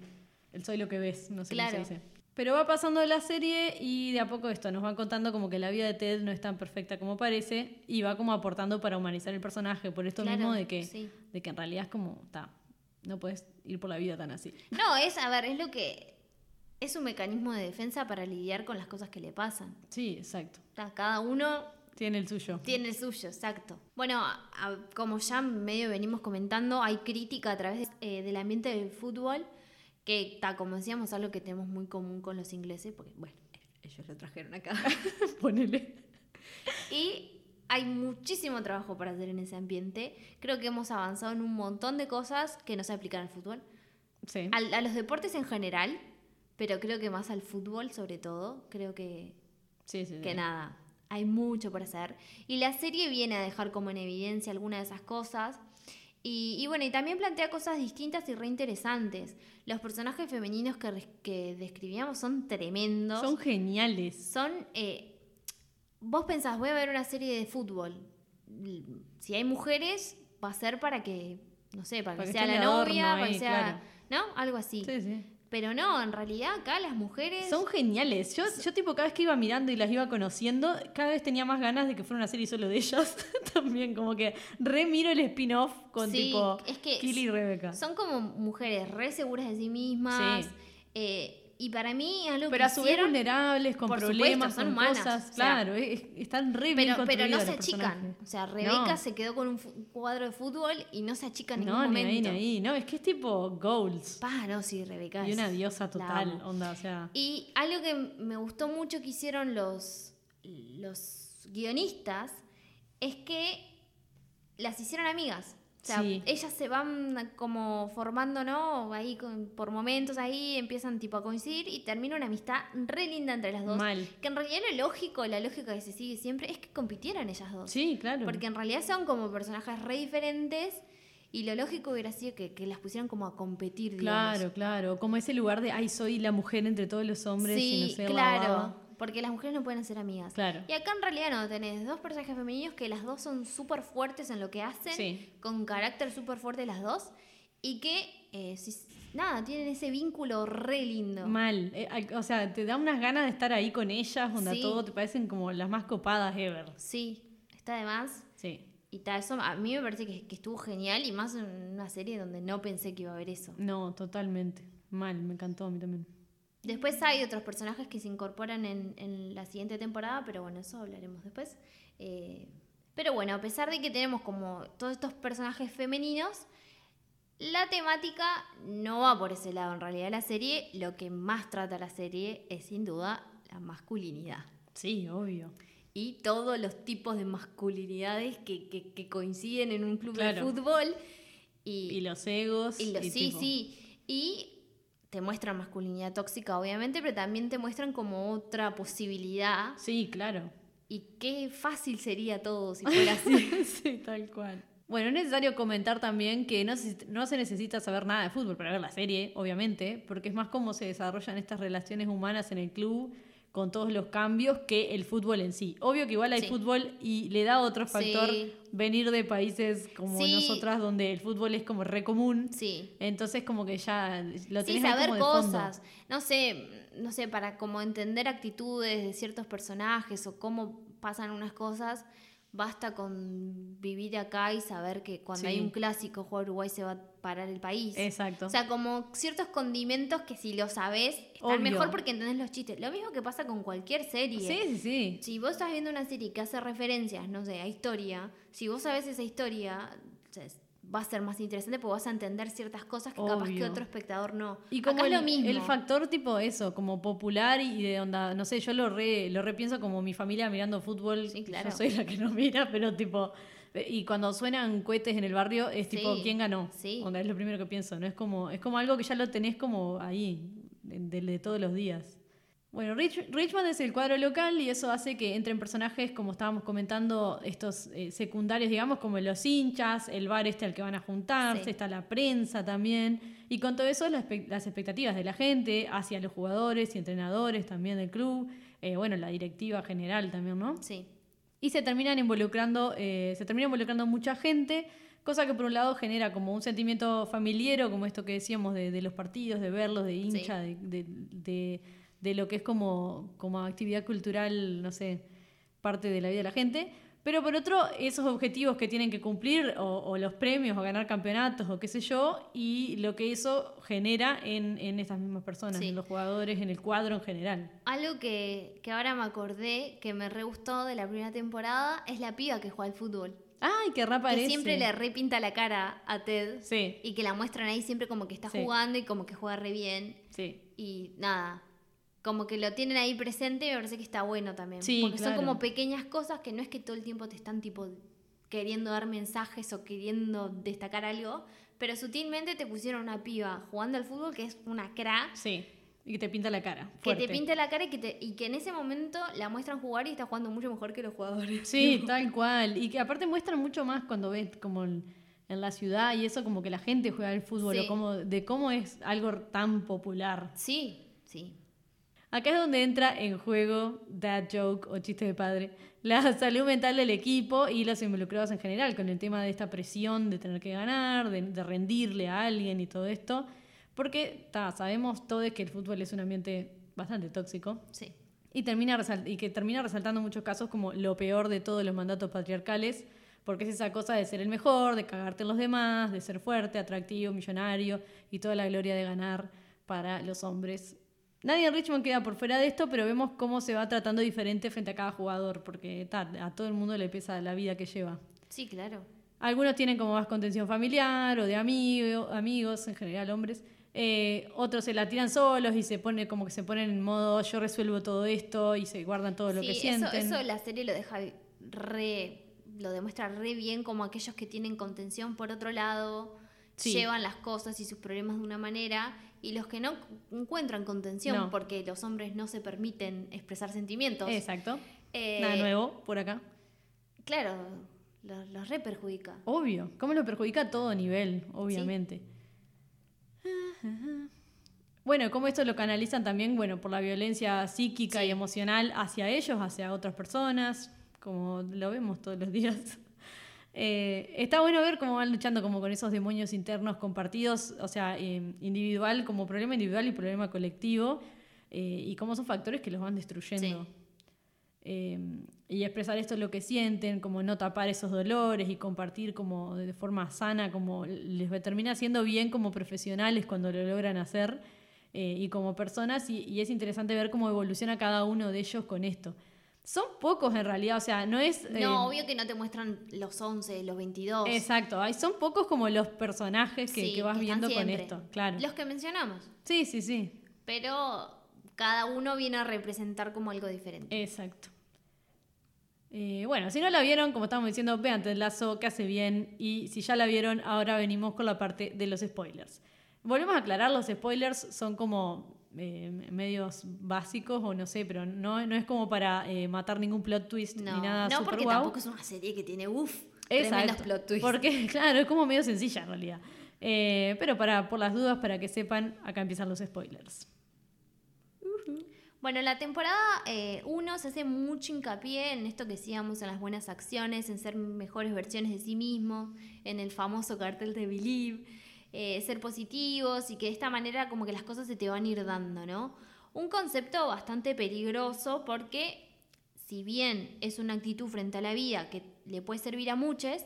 el soy lo que ves, no sé Claro. cómo se dice. Pero va pasando la serie y de a poco esto nos van contando como que la vida de Ted no es tan perfecta como parece y va como aportando para humanizar el personaje, por esto Claro, mismo de que, sí. de que en realidad es como, está, no puedes ir por la vida tan así. No, es, a ver, es lo que. Es un mecanismo de defensa para lidiar con las cosas que le pasan. Sí, exacto. Cada uno Tiene el suyo. Tiene el suyo, exacto. Bueno, a- como ya medio venimos comentando, hay crítica a través eh, del ambiente del fútbol, que está, como decíamos, algo que tenemos muy común con los ingleses, porque, bueno, ellos lo trajeron acá. *laughs* Ponele. y hay muchísimo trabajo para hacer en ese ambiente. Creo que hemos avanzado en un montón de cosas que no se aplican al fútbol. Sí. Al- a los deportes en general, pero creo que más al fútbol sobre todo. Creo que Sí, sí, sí. que nada, hay mucho por hacer. Y la serie viene a dejar como en evidencia algunas de esas cosas. Y, y bueno, y también plantea cosas distintas y reinteresantes. Los personajes femeninos que, que describíamos son tremendos. Son geniales. Son, eh, vos pensás, voy a ver una serie de fútbol. Si hay mujeres, va a ser para que, no sé, para, Para que, que sea la novia, para que sea, claro. ¿no? Algo así. Sí, sí. Pero no, en realidad acá las mujeres... Son geniales. Yo, yo tipo cada vez que iba mirando y las iba conociendo, cada vez tenía más ganas de que fuera una serie solo de ellas. *laughs* También como que re miro el spin-off con Sí, tipo es que Killy y Rebecca. Son como mujeres re seguras de sí mismas. Sí. eh, y para mí algo Pero que a su vez vulnerables, con por supuesto, problemas, son con humanas, cosas. o sea, claro, es- están re bien pero, no se achican. O sea, Rebeca No. se quedó con un cuadro de fútbol y no se achica en ningún No, ni ahí, ni ahí. No, es que es tipo goals. Pa, no, sí, Rebeca. Y una diosa total, onda, o sea. Y algo que me gustó mucho que hicieron los, los guionistas es que las hicieron amigas. O sea, Sí. ellas se van como formando, ¿no? Ahí con- por momentos ahí empiezan tipo a coincidir y termina una amistad re linda entre las dos. Mal. Que en realidad lo lógico, la lógica que se sigue siempre es que compitieran ellas dos. Sí, claro. Porque en realidad son como personajes re diferentes y lo lógico hubiera sido que, que las pusieran como a competir, digamos. Claro, claro. Como ese lugar de, ay, soy la mujer entre todos los hombres y no Sí, sé, la claro. baba". Porque las mujeres no pueden ser amigas. Claro. Y acá en realidad no, tenés dos personajes femeninos que las dos son súper fuertes en lo que hacen, Sí. con carácter súper fuerte las dos, y que, eh, si- nada, tienen ese vínculo re lindo. Mal. Eh, o sea, te da unas ganas de estar ahí con ellas, onda Sí. todo, te parecen como las más copadas ever. Sí, está de más. Sí. Y tal, eso a mí me parece que, que estuvo genial y más en una serie donde no pensé que iba a haber eso. No, totalmente. Mal, me encantó a mí también. Después hay otros personajes que se incorporan en, en la siguiente temporada, pero bueno, eso hablaremos después. Eh, pero bueno, a pesar de que tenemos como todos estos personajes femeninos, la temática no va por ese lado. En realidad la serie, lo que más trata la serie es sin duda la masculinidad. Sí, obvio. Y todos los tipos de masculinidades que, que- que coinciden en un club Claro. de fútbol. Y los egos. Y lo- y sí, tipo- sí. Y te muestran masculinidad tóxica, obviamente, pero también te muestran como otra posibilidad. Sí, claro. Y qué fácil sería todo si *laughs* fuera así. sí, tal cual. Bueno, es necesario comentar también que no se, no se necesita saber nada de fútbol para ver la serie, obviamente, porque es más cómo se desarrollan estas relaciones humanas en el club con todos los cambios que el fútbol en sí. Obvio que igual hay Sí. fútbol y le da otro factor Sí. venir de países como Sí. nosotras donde el fútbol es como re común. Sí. Entonces como que ya lo Sí, tenés ahí saber como de fondo. cosas. No sé, no sé, para como entender actitudes de ciertos personajes o cómo pasan unas cosas, basta con vivir acá y saber que cuando Sí. hay un clásico, jugar Uruguay se va a parar el país. Exacto. O sea, como ciertos condimentos que si lo sabes, están Obvio. mejor porque entendés los chistes. Lo mismo que pasa con cualquier serie. sí, sí, sí. Si vos estás viendo una serie que hace referencias, no sé, a historia, si vos sabés esa historia, o sea, va a ser más interesante porque vas a entender ciertas cosas que capaz que Obvio. otro espectador no. Y como Acá el, es lo mismo. el factor tipo eso, como popular y de onda, no sé, yo lo re, lo repienso como mi familia mirando fútbol. Sí, claro. Yo soy la que no mira, pero tipo, y cuando suenan cohetes en el barrio es tipo, Sí, ¿quién ganó? sí. Onda, es lo primero que pienso, ¿no? Es como, es como algo que ya lo tenés como ahí, de, de- de todos los días. Bueno, Rich- Richmond es el cuadro local y eso hace que entren personajes, como estábamos comentando, estos eh, secundarios, digamos, como los hinchas, el bar este al que van a juntarse, Sí. está la prensa también. Y con todo eso, las, expectativas de la gente hacia los jugadores y entrenadores también del club, eh, bueno, la directiva general también, ¿no? Sí. Y se terminan involucrando, eh, se termina involucrando mucha gente, cosa que por un lado genera como un sentimiento familiar, como esto que decíamos de, de los partidos, de verlos, de hincha, de, de- de- de lo que es como, como actividad cultural, no sé, parte de la vida de la gente. Pero por otro, esos objetivos que tienen que cumplir, o, o los premios, o ganar campeonatos, o qué sé yo, y lo que eso genera en, en estas mismas personas, Sí. en los jugadores, en el cuadro en general. Algo que, que ahora me acordé que me re gustó de la primera temporada es la piba que juega al fútbol. ¡Ay, qué reaparece! Que siempre le repinta la cara a Ted. Sí, Y que la muestran ahí siempre como que está Sí. jugando y como que juega re bien. sí. Y nada, como que lo tienen ahí presente me parece que está bueno también. Sí, Porque claro. son como pequeñas cosas que no es que todo el tiempo te están tipo queriendo dar mensajes o queriendo destacar algo, pero sutilmente te pusieron una piba jugando al fútbol que es una cra, Sí, y que te pinta la cara. que te pinte la cara y que, te- y que en ese momento la muestran jugar y está jugando mucho mejor que los jugadores. Sí, *laughs* tal cual. Y que aparte muestran mucho más cuando ves como en, en la ciudad y eso, como que la gente juega al fútbol, Sí. o como, de cómo es algo tan popular. Sí, sí. Acá es donde entra en juego dad joke o chiste de padre, la *laughs* salud mental del equipo y los involucrados en general, con el tema de esta presión de tener que ganar, de, de rendirle a alguien y todo esto. Porque ta, sabemos todos que el fútbol es un ambiente bastante tóxico. Sí. Y, termina y que termina resaltando muchos casos como lo peor de todos los mandatos patriarcales, porque es esa cosa de ser el mejor, de cagarte en los demás, de ser fuerte, atractivo, millonario y toda la gloria de ganar para los hombres. Nadie en Richmond queda por fuera de esto, pero vemos cómo se va tratando diferente frente a cada jugador, porque ta, a todo el mundo le pesa la vida que lleva. Sí, claro. Algunos tienen como más contención familiar o de amigo, amigos, en general hombres. Eh, otros se la tiran solos y se pone como que se ponen en modo yo resuelvo todo esto y se guardan todo lo que eso, sienten. eso la serie lo deja re, lo demuestra re bien como aquellos que tienen contención por otro lado, Sí. llevan las cosas y sus problemas de una manera, y los que no encuentran contención No. porque los hombres no se permiten expresar sentimientos. Exacto. eh, Nada nuevo por acá. Claro, los, los re perjudica. Obvio. ¿Cómo lo perjudica a todo nivel? Obviamente. Bueno, cómo esto lo canalizan también, bueno, por la violencia psíquica Sí. y emocional hacia ellos, hacia otras personas, como lo vemos todos los días. Eh, está bueno ver cómo van luchando como con esos demonios internos compartidos, o sea, eh, individual como problema individual y problema colectivo, eh, y cómo son factores que los van destruyendo. Sí. Y expresar esto lo que sienten, como no tapar esos dolores y compartir como de forma sana, como les termina haciendo bien como profesionales cuando lo logran hacer y como personas, y, y es interesante ver cómo evoluciona cada uno de ellos con esto. Son pocos en realidad, o sea, no es... eh, No, obvio que no te muestran los 11, los 22. Exacto, hay, son pocos como los personajes que, Sí, que vas que viendo con esto, claro. Los que mencionamos. Sí, sí, sí, Pero cada uno viene a representar como algo diferente. exacto. Eh, bueno, si no la vieron, como estábamos diciendo, vean Ted Lasso, que hace bien. Y si ya la vieron, ahora venimos con la parte de los spoilers. Volvemos a aclarar, los spoilers son como eh, medios básicos o no sé, pero no, no es como para eh, matar ningún plot twist no, ni nada no super porque tampoco es una serie que tiene uff. Tremendos plot twists. Porque, *laughs* claro, es como medio sencilla en realidad. Eh, pero para, por las dudas, para que sepan, acá empiezan los spoilers. Bueno, la temporada 1 se hace mucho hincapié en esto que decíamos, en las buenas acciones, en ser mejores versiones de sí mismos, en el famoso cartel de Believe, eh, ser positivos y que de esta manera como que las cosas se te van a ir dando, ¿no? Un concepto bastante peligroso porque si bien es una actitud frente a la vida que le puede servir a muchos,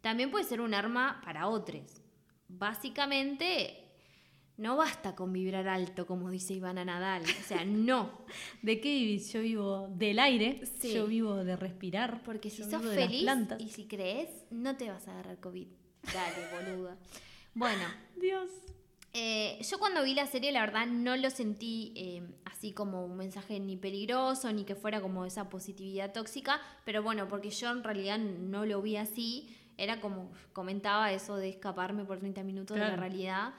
también puede ser un arma para otros. Básicamente, no basta con vibrar alto, como dice Ivana Nadal. O sea, *laughs* no. ¿De qué vivís? Yo vivo del aire, Sí. yo vivo de respirar. Porque si yo sos vivo de las feliz plantas. y si crees, no te vas a agarrar COVID. Dale, boluda. Bueno, Dios. eh, yo cuando vi la serie, la verdad, no lo sentí eh, así como un mensaje ni peligroso, ni que fuera como esa positividad tóxica, pero bueno, porque yo en realidad no lo vi así, era como comentaba eso de escaparme por 30 minutos de la realidad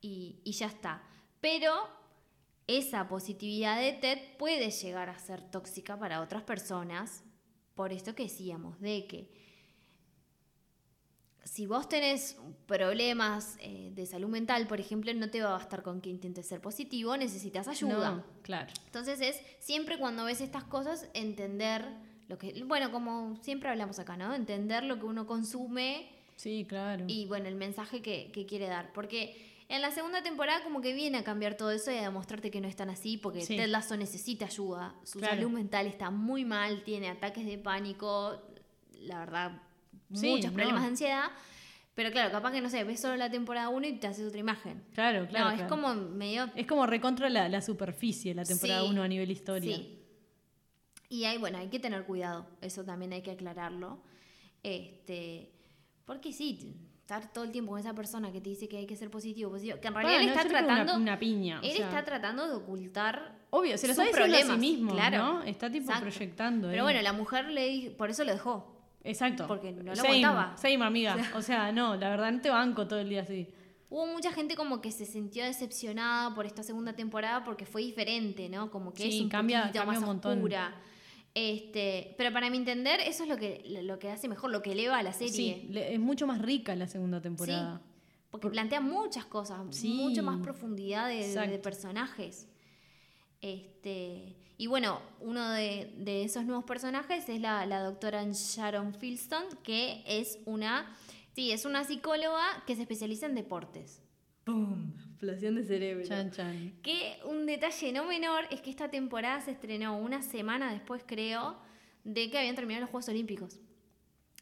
y, y ya está. Pero esa positividad de TED puede llegar a ser tóxica para otras personas, por esto que decíamos, de que si vos tenés problemas eh, de salud mental, por ejemplo, no te va a bastar con que intentes ser positivo, necesitas ayuda. No, claro. Entonces es siempre cuando ves estas cosas, entender lo que, bueno, como siempre hablamos acá, ¿no? Entender lo que uno consume Sí, claro. y bueno, el mensaje que, que quiere dar. Porque en la segunda temporada como que viene a cambiar todo eso y a demostrarte que no es tan así, porque Sí. Ted Lasso necesita ayuda. Su Claro. salud mental está muy mal, tiene ataques de pánico, la verdad, Sí, muchos no. problemas de ansiedad. Pero claro, capaz que no sé, ves solo la temporada 1 y te haces otra imagen. Claro, claro. no, es como medio Es como recontra la, la superficie, la temporada Sí, 1 a nivel historia. Sí. Y hay, bueno, hay que tener cuidado, eso también hay que aclararlo. Este, porque sí, estar todo el tiempo con esa persona que te dice que hay que ser positivo, positivo, que en realidad Bueno, él está tratando, Una, una piña. o él sea, está tratando de ocultar obvio, se lo está diciendo a sí mismo, claro. ¿no? Está tipo Exacto. proyectando. Pero eh. bueno, la mujer le di- por eso lo dejó. Exacto. porque no lo same, aguantaba. Same, amiga. *laughs* O sea, no, la verdad no te banco todo el día así. Hubo mucha gente como que se sintió decepcionada por esta segunda temporada porque fue diferente, ¿no? Como que Sí, es un cambia- poquito cambia más un montón. oscura. Este, pero para mi entender, eso es lo que, lo que hace mejor, lo que eleva a la serie. Sí, es mucho más rica la segunda temporada. Porque plantea muchas cosas, Sí. mucho más profundidad de, de personajes. Este, y bueno, uno de, de esos nuevos personajes es la, la doctora Sharon Filston, que es una, sí, es una psicóloga que se especializa en deportes. ¡Pum! Explosión de cerebro. Chan, chan. Que un detalle no menor es que esta temporada se estrenó una semana después, creo, de que habían terminado los Juegos Olímpicos.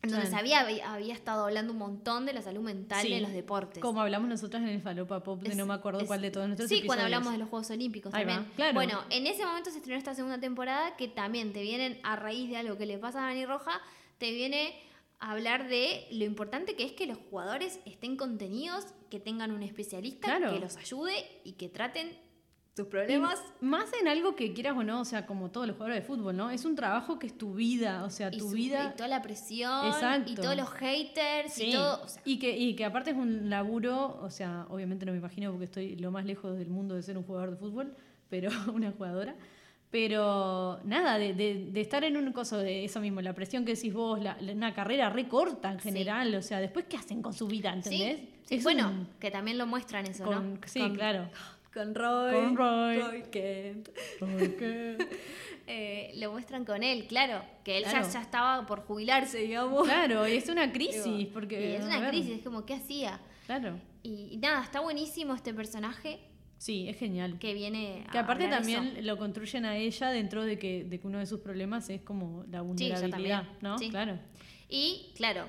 Entonces había, había estado hablando un montón de la salud mental Sí, en los deportes. Como hablamos nosotras en el Falopa Pop, de Es- no me acuerdo es- cuál de todos nuestros Sí, cuando hablamos de los Juegos Olímpicos Ahí va, también. claro. Bueno, en ese momento se estrenó esta segunda temporada que también te vienen a raíz de algo que le pasa a Dani Roja, te viene a hablar de lo importante que es que los jugadores estén contenidos, que tengan un especialista Claro. que los ayude y que traten sus Y problemas. más en algo que quieras o no, o sea, como todos los jugadores de fútbol, ¿no? Es un trabajo que es tu vida, o sea, Y, tu su- vida. y toda la presión Exacto. y todos los haters Sí. y todo. o sea, y, que, y que aparte es un laburo, o sea, obviamente no me imagino porque estoy lo más lejos del mundo de ser un jugador de fútbol, pero *laughs* una jugadora. Pero nada, de, de- de estar en un coso de eso mismo, la presión que decís vos, la, la- una carrera recorta en general, o sea, después qué hacen con su vida, ¿entendés? sí, sí, Es bueno, un- que también lo muestran eso, con- ¿no? sí, Con- claro. *gasps* *laughs* Con Roy. Con Roy. Roy Kent. ¿Por qué? *laughs* Eh, lo muestran con él, claro. Que él ya- Claro. Ya, estaba por jubilarse, digamos. Claro, y es una *laughs* crisis, Digo, porque... y es una crisis, es como, ¿qué hacía? Claro, Y, y nada, está buenísimo este personaje sí, es genial. que viene a Que aparte también eso. lo construyen a ella dentro de que, de que uno de sus problemas es como la vulnerabilidad, ¿no? sí. Claro. Y, claro,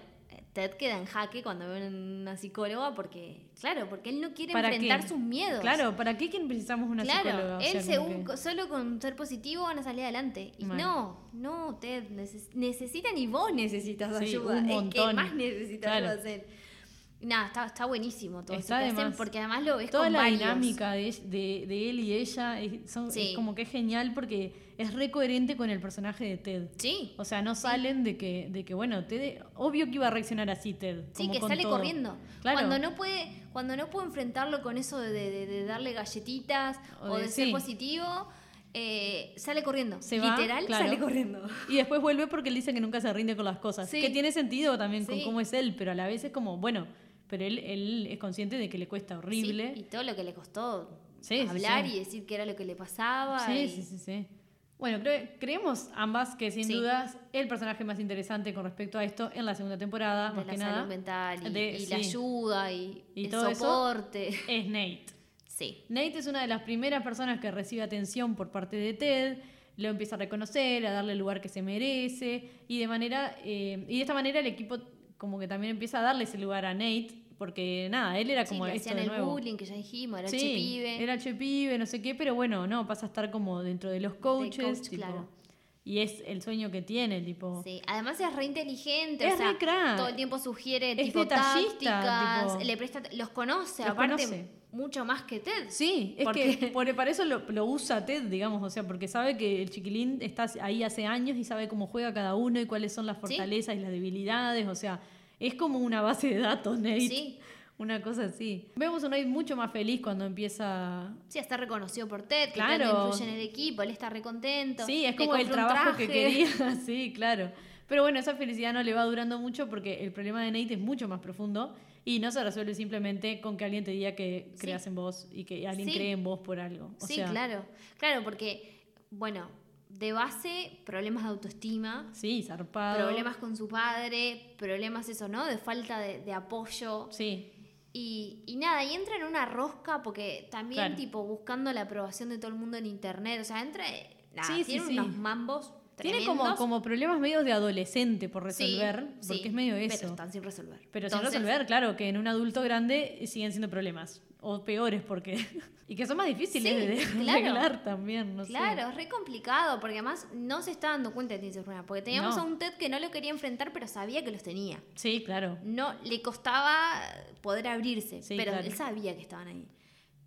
Ted queda en jaque cuando ve una psicóloga porque, claro, porque él no quiere ¿Para enfrentar qué? sus miedos. Claro, ¿para qué precisamos una Claro, psicóloga? O él sea, según, que- solo con ser positivo van a salir adelante. Y no, no, Ted, neces- necesitan y vos necesitas Sí, ayuda. un El que montón. más necesita Claro. es. Y Nada, está, está buenísimo todo Está eso que hacen porque además lo ves Toda con la varios. dinámica de, de- de él y ella es, son- Sí. es como que es genial porque es re coherente con el personaje de Ted. Sí, O sea, no salen de que, de que, bueno, Ted, obvio que iba a reaccionar así Ted. sí, como que con sale todo. corriendo. Claro. Cuando no puede, cuando no puede enfrentarlo con eso de, de- de darle galletitas O o de- ser sí. positivo, eh, sale corriendo. Se va, Literal, claro. sale corriendo. Y después vuelve porque él dice que nunca se rinde con las cosas. Sí. Que tiene sentido también con cómo es él, pero a la vez es como, bueno, pero él, él es consciente de que le cuesta horrible. Y todo lo que le costó Sí, sí, hablar sí. y decir qué era lo que le pasaba. Sí, y- sí, sí, sí. Bueno, creo- creemos ambas que sin Sí. dudas el personaje más interesante con respecto a esto en la segunda temporada, de más la que salud nada, mental y, de- y la ayuda y, Y el todo soporte. es Nate. Sí. Nate es una de las primeras personas que recibe atención por parte de Ted, lo empieza a reconocer, a darle el lugar que se merece, y de manera, eh, y de esta manera el equipo como que también empieza a darle ese lugar a Nate, porque nada, él era Sí, como le esto de el bullying que ya dijimos, era Sí, che pibe. era no sé qué, pero bueno, no, pasa a estar como dentro de los coaches, coach, tipo, claro. y es el sueño que tiene, tipo, Sí, además es re inteligente, Es o sea, re crack. todo el tiempo sugiere Es tipo tácticas, tipo- le presta, los conoce, Los aparte conoce. mucho más que Ted. Sí, es Porque- que *laughs* por, para eso lo, lo usa Ted, digamos, o sea, porque sabe que el chiquilín está ahí hace años y sabe cómo juega cada uno y cuáles son las fortalezas y las debilidades, o sea, es como una base de datos, Nate. Sí. Una cosa así. Vemos a Nate mucho más feliz cuando empieza... Sí, está reconocido por Ted, que Claro. Ted lo incluye en el equipo, él está recontento. Sí, es como el trabajo que quería, *laughs* *laughs* sí, claro. Pero bueno, esa felicidad no le va durando mucho porque el problema de Nate es mucho más profundo y no se resuelve simplemente con que alguien te diga que Sí. creas en vos y que alguien Sí. cree en vos por algo. O sí, sea, claro. Claro, porque, bueno, de base, problemas de autoestima, Sí, zarpado. problemas con su padre, problemas eso, ¿no? De falta de, de apoyo. Sí, Y, y nada, y entra en una rosca porque también, Claro. tipo, buscando la aprobación de todo el mundo en internet. O sea, entra. Nada, Sí, tiene sí. unos mambos. Tiene como, como problemas medios de adolescente por resolver, sí, porque es medio eso. Pero están sin resolver. Pero sin resolver, claro, que en un adulto grande siguen siendo problemas. O peores, porque. *laughs* y que son más difíciles Sí, de claro. arreglar también, no sé. Claro, es re complicado porque además no se está dando cuenta de que tiene. Porque teníamos No. a un Ted que no lo quería enfrentar, pero sabía que los tenía. Sí, claro. No le costaba poder abrirse, Sí, pero claro. él sabía que estaban ahí.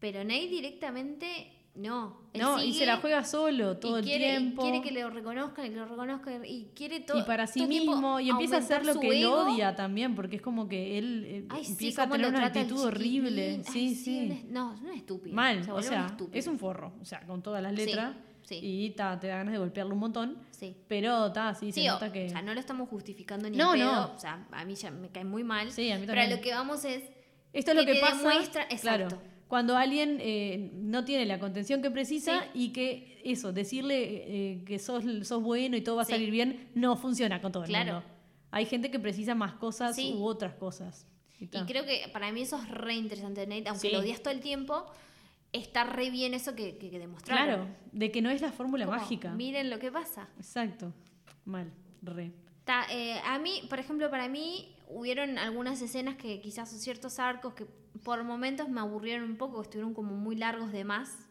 Pero Nate directamente no. Él No, y se la juega solo todo y el y tiempo. quiere que lo reconozcan y que lo reconozcan y quiere todo. y para sí todo mismo, y empieza a hacer lo que él odia también, porque es como que él eh, Ay, sí, empieza a tener una actitud horrible. Sí, Ay, sí. es- no, es un estúpido. Mal, Se o sea, estúpido. es un forro, o sea, con todas las letras. sí. Y ta, te da ganas de golpearlo un montón. Sí. Pero ta, sí, se o, nota que. o sea, no lo estamos justificando ni No, pedo. no. O sea, a mí ya me cae muy mal. Sí, a mí Pero a también. lo que vamos es. Esto es lo que te pasa. demuestra- claro. Cuando alguien eh, no tiene la contención que precisa Sí. y que eso, decirle eh, que sos, sos bueno y todo va a Sí. salir bien, no funciona con todo el Claro. mundo. Hay gente que precisa más cosas Sí. u otras cosas. Y creo que para mí eso es re interesante Nate, aunque lo odias todo el tiempo, está re bien eso que, que, que demostraron. Claro, de que no es la fórmula Como, mágica. Miren lo que pasa. Exacto. Mal, re. Ta- eh, a mí, por ejemplo, para mí hubieron algunas escenas que quizás o ciertos arcos que por momentos me aburrieron un poco, estuvieron como muy largos de más.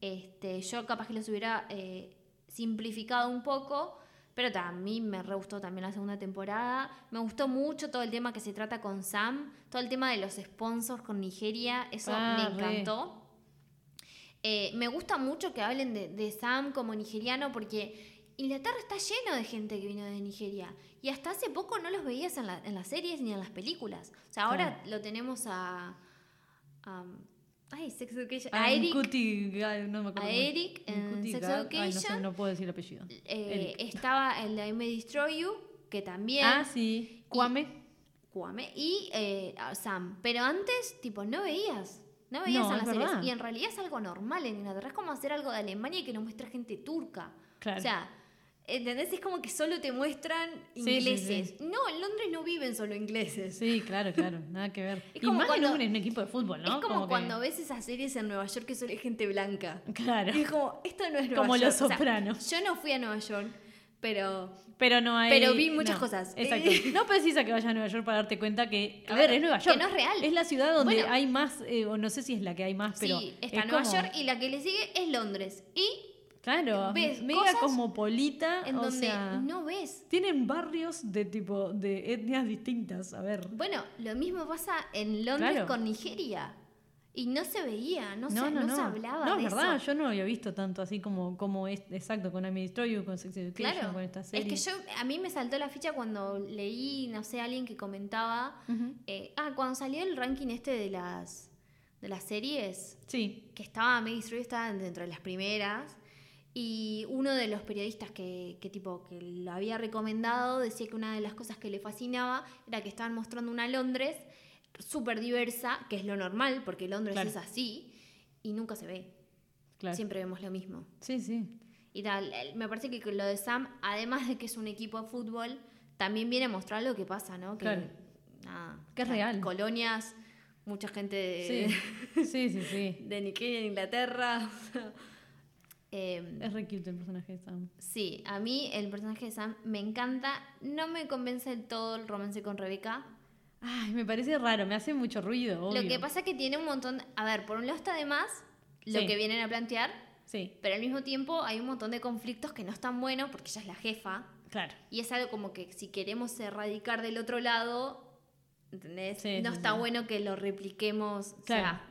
Este, yo capaz que los hubiera eh, simplificado un poco, pero a mí me re gustó también la segunda temporada. Me gustó mucho todo el tema que se trata con Sam, todo el tema de los sponsors con Nigeria, eso Ah, me encantó. Eh, me gusta mucho que hablen de, de Sam como nigeriano porque Inglaterra está lleno de gente que vino de Nigeria y hasta hace poco no los veías en, la- en las series ni en las películas. O sea, ahora lo tenemos a... a- ay, Sex Education. Ah, a Eric. No me acuerdo a. Eric en Sex Guy, ay, no, sé, Education. no puedo decir el apellido. Eh, estaba el de I May Destroy You, que también. Ah, sí. Kwame. Kwame, y eh, Sam. Pero antes, tipo, no veías. No veías No, en las series. verdad. Y en realidad es algo normal en Inglaterra. Es como hacer algo de Alemania y que nos muestra gente turca. Claro. O sea, ¿entendés? Es como que solo te muestran Sí, sí, ingleses. No, en Londres no viven solo ingleses. Sí, claro, claro, nada que ver. *laughs* Es y como más cuando- en un, en un equipo de fútbol, ¿no? es como, que- cuando ves esas series en Nueva York que solo hay gente blanca. Claro. Y es como, esto no es Nueva Como York. Los O sea, Sopranos. yo no fui a Nueva York, pero Pero no hay. Pero vi muchas no, cosas. Exacto. *laughs* No precisa que vayas a Nueva York para darte cuenta que. A ver, es Nueva que York. no es real. Es la ciudad donde Bueno. hay más. eh, o no sé si es la que hay más, pero. sí, está es Nueva como- York y la que le sigue es Londres. Y Claro, ves mega cosmopolita. en o donde sea, no ves. Tienen barrios de tipo. de etnias distintas. A ver. Bueno, lo mismo pasa en Londres Claro. con Nigeria. Y no se veía, no, no, se, no, no no. se hablaba No, de es verdad, eso. yo no había visto tanto así como, como es exacto con I Destroy You, con Sex Education, Claro, con esta es serie. que yo, a mí me saltó la ficha cuando leí, no sé, alguien que comentaba, eh, ah, cuando salió el ranking este de las, de las series, Sí, que estaba Destroy estaba dentro de las primeras, Y uno de los periodistas que, que tipo que lo había recomendado decía que una de las cosas que le fascinaba era que estaban mostrando una Londres súper diversa, que es lo normal, porque Londres Claro. es así, y nunca se ve. Claro. Siempre vemos lo mismo. Sí, sí. Y tal, el- me parece que lo de Sam, además de que es un equipo de fútbol, también viene a mostrar lo que pasa, ¿no? Que, Claro. nada, Que es real. Colonias, mucha gente de, Sí, *laughs* sí, sí. sí. de Nigeria, en Inglaterra. *laughs* Eh, Es re cute el personaje de Sam. sí, a mí el personaje de Sam me encanta. No me convence del todo el romance con Rebeca. Ay, me parece raro, me hace mucho ruido, obvio. Lo que pasa es que tiene un montón. A ver, por un lado está de más lo Sí. que vienen a plantear, Sí, pero al mismo tiempo hay un montón de conflictos que no están buenos porque ella es la jefa. claro. Y es algo como que si queremos erradicar del otro lado, ¿entendés? Sí, no sí, está bueno que lo repliquemos. O Claro. sea,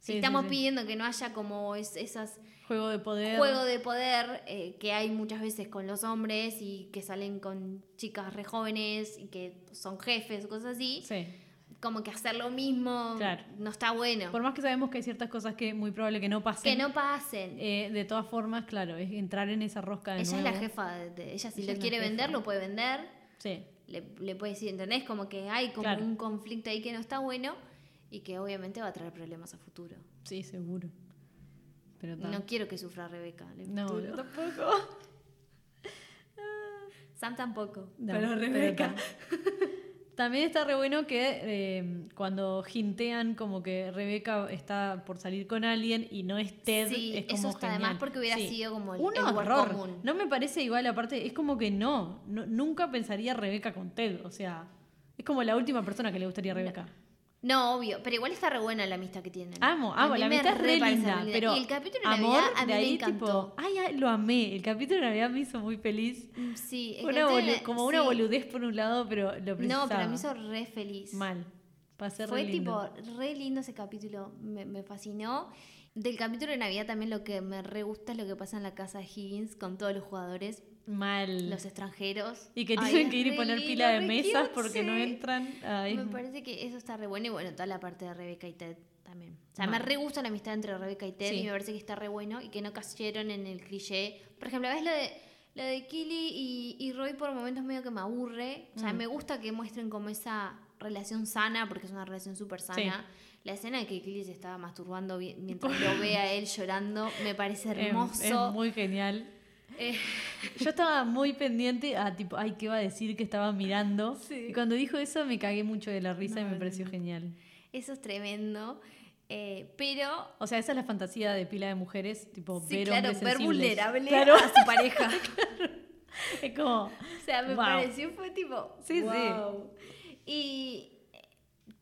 si Sí, estamos sí. pidiendo que no haya como es, esas Juego de poder. juego de poder eh, que hay muchas veces con los hombres y que salen con chicas re jóvenes y que son jefes, cosas así, Sí. como que hacer lo mismo Claro. no está bueno. Por más que sabemos que hay ciertas cosas que muy probable que no pasen. que no pasen. eh, de todas formas, claro, es entrar en esa rosca de ella nuevo. es la jefa de, de- ella si Ella lo quiere vender lo puede vender Sí, le, le puede decir ¿entendés? como que hay como Claro. un conflicto ahí que no está bueno y que obviamente va a traer problemas a futuro sí, seguro. Pero no quiero que sufra Rebeca No, yo tampoco. *laughs* Sam tampoco No, pero Rebeca ta. También está re bueno que eh, cuando jintean como que Rebeca está por salir con alguien y no es Ted, Sí, es como eso está de genial. más porque hubiera Sí. sido como el- un el horror. común. No me parece igual, aparte, es como que no, no- nunca pensaría Rebeca con Ted, o sea, es como la última persona que le gustaría a Rebeca. no obvio pero igual está re buena la amistad que tienen Amo, amo, la amistad es re linda, pero y el capítulo de amor Navidad a mí de ahí me encantó tipo, ay, ay, lo amé, el capítulo de Navidad me hizo muy feliz. Mm, sí Una bolu- como una boludez por un lado, pero lo precisaba. no pero me hizo re feliz mal. Pasé re Fue lindo. tipo re lindo ese capítulo, me, me fascinó. Del capítulo de Navidad también lo que me re gusta es lo que pasa en la casa de Higgins con todos los jugadores, mal. los extranjeros. Y que tienen que ir y poner pila de mesas porque no entran. Ay, Me parece que eso está re bueno y bueno, toda la parte de Rebeca y Ted también. O sea, me re gusta la amistad entre Rebeca y Ted Sí. y me parece que está re bueno y que no cayeron en el cliché. Por ejemplo, ¿ves lo de, lo de Killy y, y Roy por momentos medio que me aburre? O sea, Mm. me gusta que muestren como esa relación sana, porque es una relación súper sana. La escena de que Killy se estaba masturbando mientras *laughs* lo ve a él llorando me parece Es- hermoso. Es, muy genial. Eh, *laughs* Yo estaba muy pendiente a tipo, ay, ¿qué va a decir que estaba mirando? Sí. Y cuando dijo eso me cagué mucho de la risa y me pareció no. genial. eso es tremendo. Eh, pero O sea, esa es la fantasía de pila de mujeres, tipo sí, ver claro, hombres ver vulnerable Claro, a su pareja. *laughs* es como, O sea, me Wow. pareció, fue tipo. Sí, sí. Y.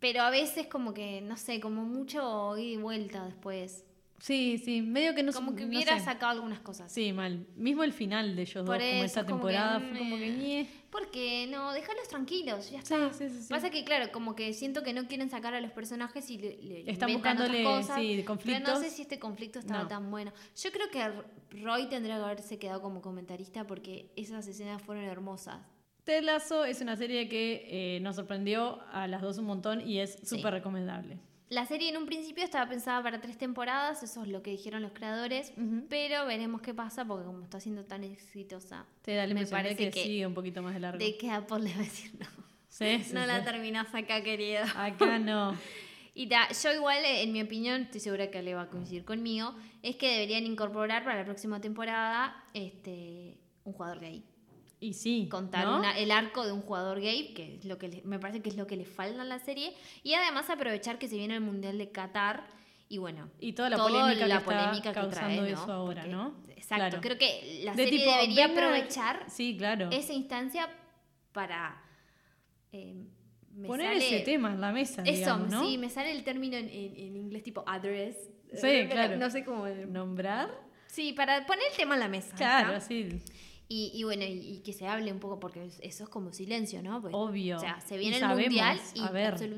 Pero a veces, como que, no sé, como mucho ida y vuelta después. Sí, sí, medio que no como que no hubiera sé. sacado algunas cosas. Sí, mal. Mismo el final de ellos Por dos, como esta como que, temporada, fue como que mm, ñe. Porque no, déjalos tranquilos, ya está. sí, sí, sí. Pasa que, claro, como que siento que no quieren sacar a los personajes y le, le Están inventan otras buscándole, cosas, sí, Pero conflictos. no sé si este conflicto estaba No. tan bueno. Yo creo que Roy tendría que haberse quedado como comentarista porque esas escenas fueron hermosas. Ted Lasso es una serie que eh, nos sorprendió a las dos un montón y es súper recomendable. La serie en un principio estaba pensada para tres temporadas, eso es lo que dijeron los creadores, pero veremos qué pasa porque como está siendo tan exitosa, Te da la Me de parece que, que- sigue un poquito más de largo. de que Apple le va a decir no. Sí, sí, *laughs* no sí. la terminás acá, querida. Acá no. *laughs* Y ta, yo igual, eh, en mi opinión, estoy segura que le va a coincidir conmigo, es que deberían incorporar para la próxima temporada este un jugador gay. Y sí. Contar ¿no? una- el arco de un jugador gay, que es lo que le- me parece que es lo que le falta a la serie, y además aprovechar que se viene el Mundial de Qatar y bueno, Y toda la polémica la que está que causando trae, ¿no? eso ahora, Porque- ¿no? Exacto, Claro. creo que la De serie tipo, debería aprovechar Sí, claro. esa instancia para eh, Poner sale- ese tema en la mesa, Eso, digamos, ¿no? sí, me sale el término en, en- en inglés tipo address. Sí, *laughs* Eh, claro. No sé cómo. Nombrar. Sí, para poner el tema en la mesa. Claro, ¿está? sí. Y, y bueno, y, y que se hable un poco, porque es- eso es como silencio, ¿no? Porque, Obvio. O sea, se Y viene el sabemos, mundial y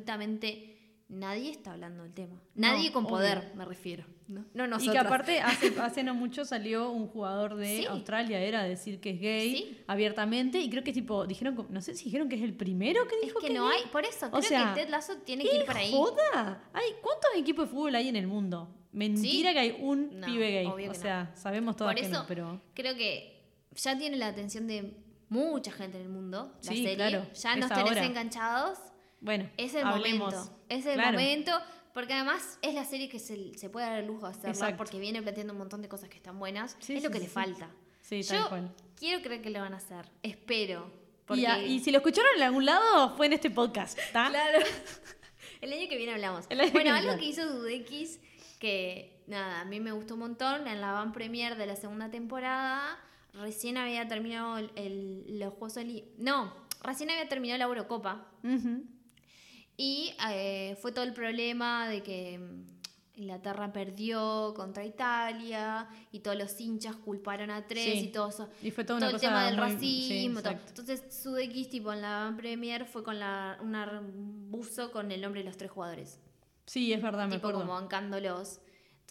absolutamente nadie está hablando del tema. Nadie No, con obvio. poder, me refiero. No, no Y nosotros. que aparte hace, *laughs* hace no mucho salió un jugador de Sí. Australia, era decir que es gay Sí. abiertamente y creo que tipo, dijeron, no sé si dijeron que es el primero que es dijo que es no gay. hay, por eso, O creo sea, que Ted Lasso tiene ¿Qué que ir por ahí. joda? Hay, ¿Cuántos equipos de fútbol hay en el mundo? Mentira Sí. que hay un No, pibe gay. obvio O que sea, sabemos todas Por que eso no, pero... creo que ya tiene la atención de mucha gente en el mundo, la Sí, serie. claro, ya nos tenés ahora. enganchados. Bueno, Es el hablemos. momento. Es el Claro. momento. Porque además es la serie que se, se puede dar el lujo de hacerla Exacto. porque viene planteando un montón de cosas que están buenas. Sí, es lo sí, que sí, le falta. Sí, tal Yo cual. quiero creer que lo van a hacer. Espero. Y, Porque, a- y si lo escucharon en algún lado, fue en este podcast, ¿está? Claro. *laughs* El año que viene hablamos. Bueno, que algo que hizo Dudekis que, nada, a mí me gustó un montón. En la van premier de la segunda temporada, recién había terminado el, el- los Juegos Olímpicos. No, recién había terminado la Eurocopa. Y eh, fue todo el problema de que mm, Inglaterra perdió contra Italia y todos los hinchas culparon a tres Sí. y todo eso. Y fue toda todo una el cosa tema del muy- racismo. sí, todo. Entonces Sudeikis tipo en la Premier fue con la, un buzo con el nombre de los tres jugadores. Sí, es verdad, me tipo acuerdo. como bancándolos.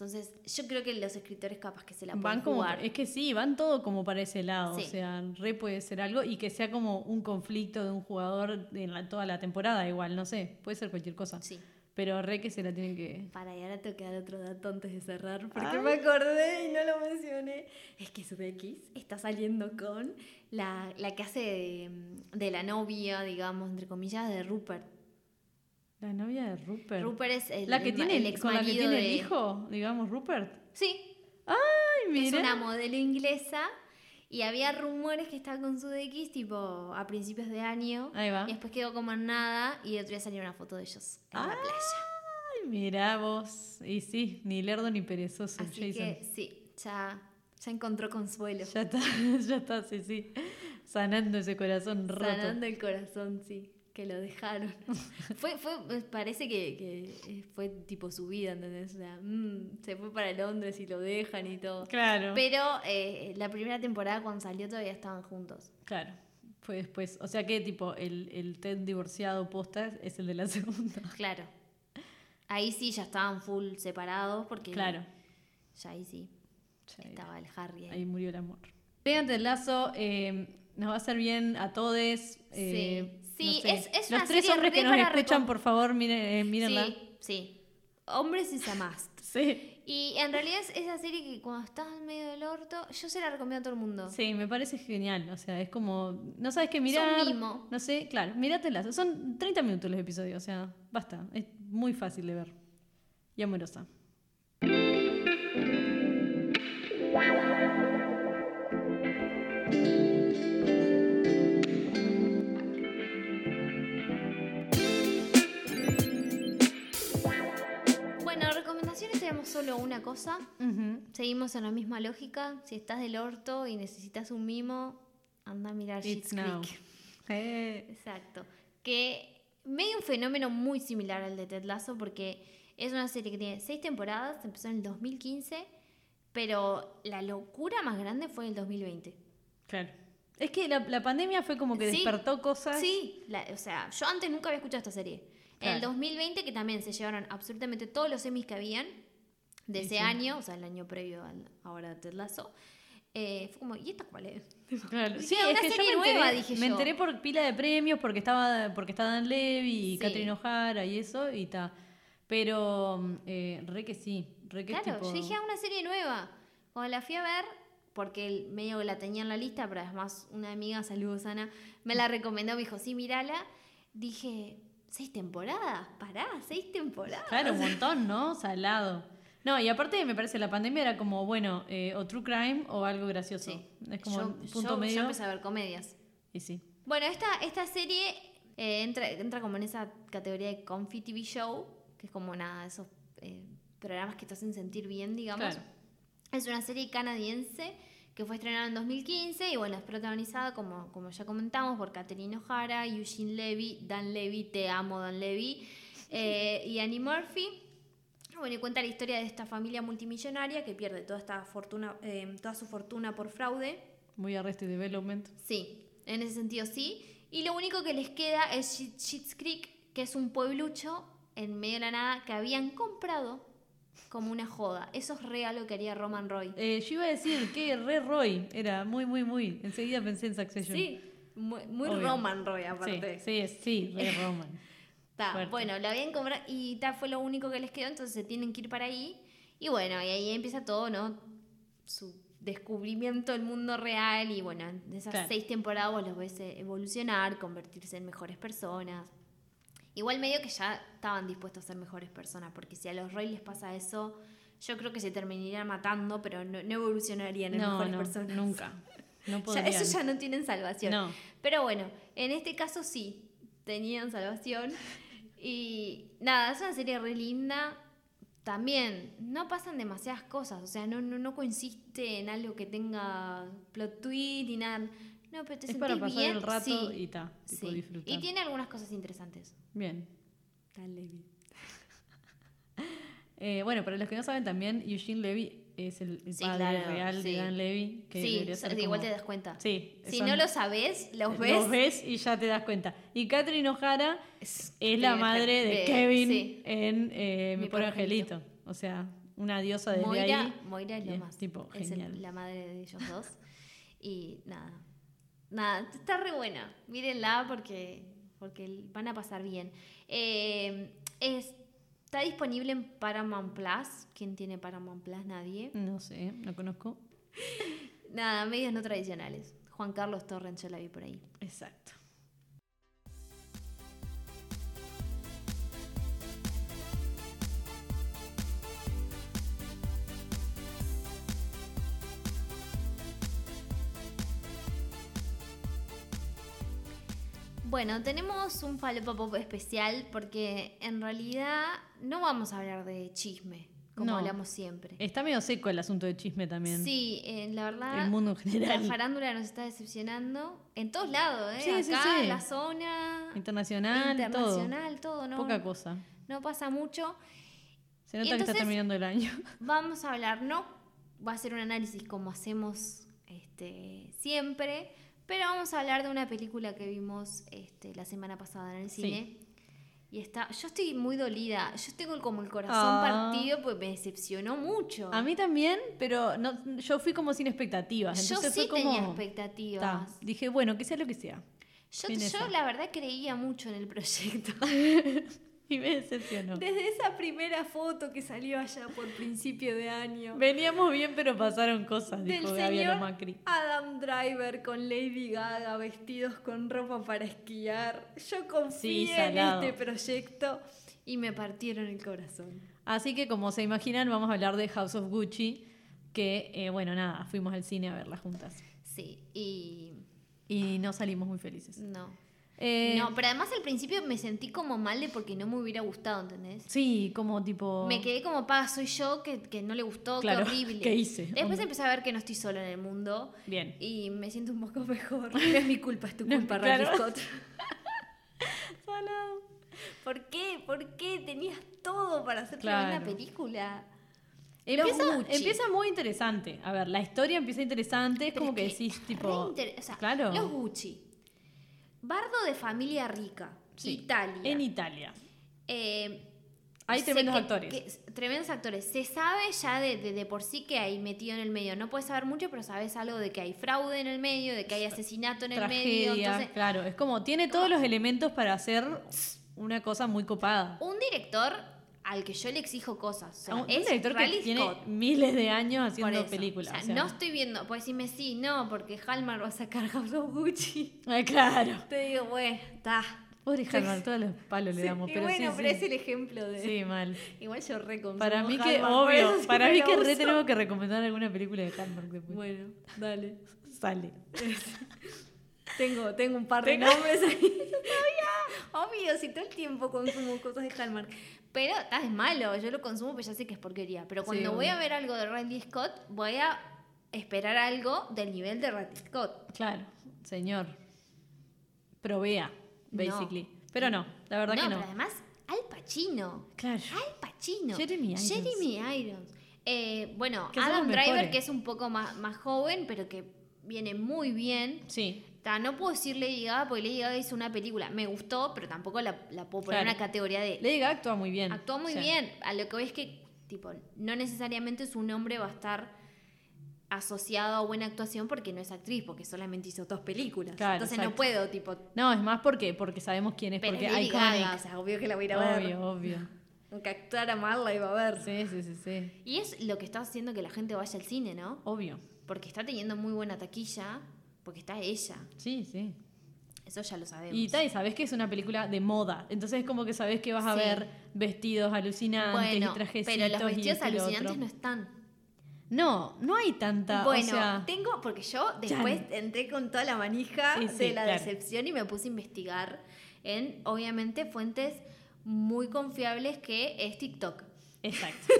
Entonces yo creo que los escritores capaz que se la Van pueden como, jugar. es que sí, van todo como para ese lado. Sí. O sea, re puede ser algo y que sea como un conflicto de un jugador en la- toda la temporada, igual, no sé, puede ser cualquier cosa. Sí. Pero re que se la tienen que. Para, y ahora tengo que dar otro dato antes de cerrar, porque Ay. me acordé y no lo mencioné. Es que Sudeikis está saliendo con la, la que hace de, de la novia, digamos, entre comillas, de Rupert. La novia de Rupert. Rupert es el, la que el tiene el con la que tiene el hijo, digamos, Rupert. Sí, Ay, es mira. una modelo inglesa y había rumores que estaba con Sudeikis tipo a principios de año. Ahí va. Y después quedó como en nada y el otro día salió una foto de ellos en la playa. Ay, mira vos. Y sí, ni lerdo ni perezoso, Así Jason. que sí, ya, ya encontró consuelo. Ya está, *laughs* ya está, sí, sí. Sanando ese corazón roto. Sanando el corazón, sí, que lo dejaron. *laughs* fue, fue, parece que, que eh, fue tipo su vida, ¿entendés? O sea, mm, se fue para Londres y lo dejan y todo. Claro. Pero eh, la primera temporada cuando salió todavía estaban juntos. Claro. Fue después. O sea que tipo, el, el Ted divorciado posta es el de la *laughs* segunda. Claro. Ahí sí ya estaban full separados porque Claro. ya ahí sí Ya estaba el Harry ahí. Ahí murió el amor. Vean el lazo, eh, nos va a hacer bien a todos. Sí. Sí, sé. es- es Los una tres serie hombres que nos escuchan, por favor, miren, eh, mírenla. Sí, sí. Hombres is a must. Sí. Y en realidad es esa serie que cuando estás en medio del orto, yo se la recomiendo a todo el mundo. Sí, me parece genial. O sea, es como. No sabes qué mirar. mimo. No sé, claro, míratela. Son 30 minutos los episodios, o sea, basta. Es muy fácil de ver. Y amorosa. Solo una cosa. Ujú. Seguimos en la misma lógica. Si estás del orto y necesitas un mimo, anda a mirar It's. Creek. *laughs* Eh, Exacto. Que medio un fenómeno muy similar al de Ted Lasso porque es una serie que tiene seis temporadas, empezó en el 2015, pero la locura más grande fue en el 2020. claro. Es que la, la pandemia fue como que Sí. despertó cosas. Sí, la- o sea, yo antes nunca había escuchado esta serie. En el Claro. 2020, que también se llevaron absolutamente todos los semis que habían de ese sí. año, o sea, el año previo al ahora Ted Lasso, eh, fue como, ¿y esta cuál es? *laughs* Claro. Sí, "Ah, es una que yo serie me enteré, nueva", dije me yo. enteré por pila de premios porque estaba porque está Dan Levy y Sí. Catherine O'Hara y eso y ta. Pero eh, re que sí, re que es Claro, tipo yo dije, ah, una serie nueva. Cuando la fui a ver, porque medio que la tenía en la lista, pero además una amiga, saludos Ana, me la recomendó, me dijo, sí, mírala. Dije, ¿seis temporadas? Pará, seis temporadas. Claro, un montón, ¿no? Salado. No, y aparte me parece la pandemia era como, bueno, eh, o true crime o algo gracioso. Sí. Es como yo, un punto yo- yo medio. empecé a ver comedias. y sí. Bueno, esta, esta serie eh, entra, entra como en esa categoría de Comfy TV Show, que es como nada, esos eh, programas que te hacen sentir bien, digamos. Claro. Es una serie canadiense que fue estrenada en 2015 y bueno, es protagonizada, como, como ya comentamos, por Catherine O'Hara, Eugene Levy, Dan Levy, te amo Dan Levy, *laughs* eh, y Annie Murphy. Bueno, y cuenta la historia de esta familia multimillonaria que pierde toda, esta fortuna, eh, toda su fortuna por fraude. Muy Arrested Development. Sí, en ese sentido sí. Y lo único que les queda es Schitt's Creek, que es un pueblucho en medio de la nada que habían comprado como una joda. Eso es real lo que haría Roman Roy. Eh, yo iba a decir que re Roy era muy, muy, muy. Enseguida pensé en Succession. Sí, muy, muy. Roman Roy sí, aparte. sí, es- sí, re *laughs* Roman. Ta, bueno, la habían comprado y ta, fue lo único que les quedó, entonces se tienen que ir para ahí. Y bueno, y ahí empieza todo, ¿no? Su descubrimiento del mundo real y bueno, de esas Claro. seis temporadas vos los ves eh, evolucionar, convertirse en mejores personas. Igual medio que ya estaban dispuestos a ser mejores personas, porque si a los Roy les pasa eso, yo creo que se terminarían matando, pero no, no evolucionarían en No, mejores no, personas. nunca. *laughs* No Ya, podrían. eso ya no tienen salvación. No. Pero bueno, en este caso sí, tenían salvación. Y nada, es una serie re linda. También no pasan demasiadas cosas, o sea, no, no, no consiste en algo que tenga plot twist ni nada. No, pero te Es para pasar bien. el rato sí, y ta, tipo sí. disfrutar. Y tiene algunas cosas interesantes. Bien. *laughs* Eh, bueno, para los que no saben también, Eugene Levy es el, el Sí, padre claro, real sí. de Dan Levy. Que sí, debería ser de igual como- te das cuenta. Sí. Si son- no lo sabes, los ves. Los ves y ya te das cuenta. Y Catherine O'Hara Es, es la de- madre de, de- Kevin sí. en eh, Mi Mi Pobre Angelito. O sea, una diosa desde Moira, ahí. Moira es lo más. tipo, es el- genial. la madre de ellos dos. Y nada. Nada, está re buena. Mírenla porque, porque van a pasar bien. Eh, es- está disponible en Paramount Plus. ¿Quién tiene Paramount Plus? Nadie. No sé, no conozco. *laughs* Nada, medios no tradicionales. Juan Carlos Torrens, yo la vi por ahí. Exacto. Bueno, tenemos un Falopa Pop especial porque en realidad no vamos a hablar de chisme, como No. hablamos siempre. Está medio seco el asunto de chisme también. Sí, eh, la verdad. El mundo en general. La farándula nos está decepcionando en todos lados, ¿eh? Sí, sí, Acá, sí. en la zona Internacional, internacional, todo, ¿no? todo. Poca cosa. No pasa mucho. Se nota que está terminando el año. *laughs* Vamos a hablar, no va a ser un análisis como hacemos este, siempre, pero vamos a hablar de una película que vimos este, la semana pasada en el Sí. cine. Y está, yo estoy muy dolida. Yo tengo como el corazón Ah. partido porque me decepcionó mucho. A mí también, pero no, yo fui como sin expectativas. yo sí fue como. tenía expectativas. Ta, Dije, bueno, que sea lo que sea. Yo, yo la verdad creía mucho en el proyecto. *laughs* *laughs* Y me decepcionó. Desde esa primera foto que salió allá por principio de año. Veníamos bien, pero pasaron cosas, del dijo Gabriela Macri. Adam Driver con Lady Gaga vestidos con ropa para esquiar. Yo confié Sí, en este proyecto y me partieron el corazón. Así que, como se imaginan, vamos a hablar de House of Gucci. Que, eh, bueno, nada, fuimos al cine a verla juntas. Sí, y Y no salimos muy felices. no. Eh, no, pero además al principio me sentí como mal de porque no me hubiera gustado, ¿entendés? Sí, como tipo. Me quedé como, pa, soy yo que, que no le gustó, Claro, qué horrible. *laughs* ¿qué hice? Después empecé a ver que no estoy sola en el mundo Bien. y me siento un poco *laughs* mejor. No es mi culpa, es tu *laughs* No, culpa, claro. Randy Scott. Salado. ¿Por qué? ¿Por qué? Tenías todo para hacer Claro. una película. Empieza, empieza muy interesante. A ver, la historia empieza interesante. Es Pero como que es que decís, tipo. inter- o sea, claro. Los Gucci. Bardo de familia rica. Sí, Italia. En Italia. Eh, Hay tremendos que- actores. que- tremendos actores. Se sabe ya de, de- de por sí que hay metido en el medio. No puedes saber mucho, pero sabes algo de que hay fraude en el medio, de que hay asesinato en el medio. Entonces, claro, es como. Tiene todos los elementos para hacer una cosa muy copada. un director al que yo le exijo cosas. O sea, A un, es un director que tiene Scott. miles de años haciendo películas. O sea, o sea. no estoy viendo, puedes decirme sí, no, porque Hallmark va a sacar *laughs* House of Gucci. Ay, claro. Te digo, bueno, está. Pobre Hallmark, todos los palos le damos. y pero bueno, sí, pero sí. es el ejemplo de. Sí, mal. Igual yo reconsumo Para mí que, Hallmark, obvio, para mí que re tenemos que recomendar alguna película de Hallmark después. Bueno, dale. Sale. *laughs* Tengo, tengo un par de nombres ahí. *laughs* Obvio, si todo el tiempo consumo cosas de Hallmark. Pero está es malo, yo lo consumo, pero ya sé que es porquería. Pero cuando Sí, voy a ver algo de Randy Scott, voy a esperar algo del nivel de Randy Scott. Claro, señor. Provea, No. basically. Pero no, la verdad no, que no. pero además, Al Pacino. Claro. Al Pacino. Jeremy Irons. Jeremy Irons. Eh, bueno, Adam Driver, mejores. que es un poco más, más joven, pero que viene muy bien. Sí. Ta, no puedo decir Lady Gaga porque Lady Gaga hizo una película. Me gustó, pero tampoco la, la puedo poner en una categoría de. Lady Gaga actúa muy bien. Actuó muy bien. A lo que voy es que, tipo, no necesariamente su nombre va a estar asociado a buena actuación porque no es actriz, porque solamente hizo dos películas. Claro, Entonces no puedo, tipo, No, es más porque, porque sabemos quién es, pero porque. Gaga, o sea, obvio que la voy a ir a ver. Obvio, obvio. *laughs* Aunque actuara mal, la iba a ver. Sí, sí, sí, sí. Y es lo que está haciendo que la gente vaya al cine, ¿no? Obvio. Porque está teniendo muy buena taquilla, porque está ella. Sí, sí. Eso ya lo sabemos. Y tal, y sabes que es una película de moda. Entonces es como que sabes que vas a Sí. ver vestidos alucinantes bueno, y trajecitos. pero los vestidos y alucinantes no están. No, no hay tanta. Bueno, o sea, tengo, porque yo después entré con toda la manija Sí, de la claro. decepción y me puse a investigar en, obviamente, fuentes muy confiables que es TikTok. Exacto.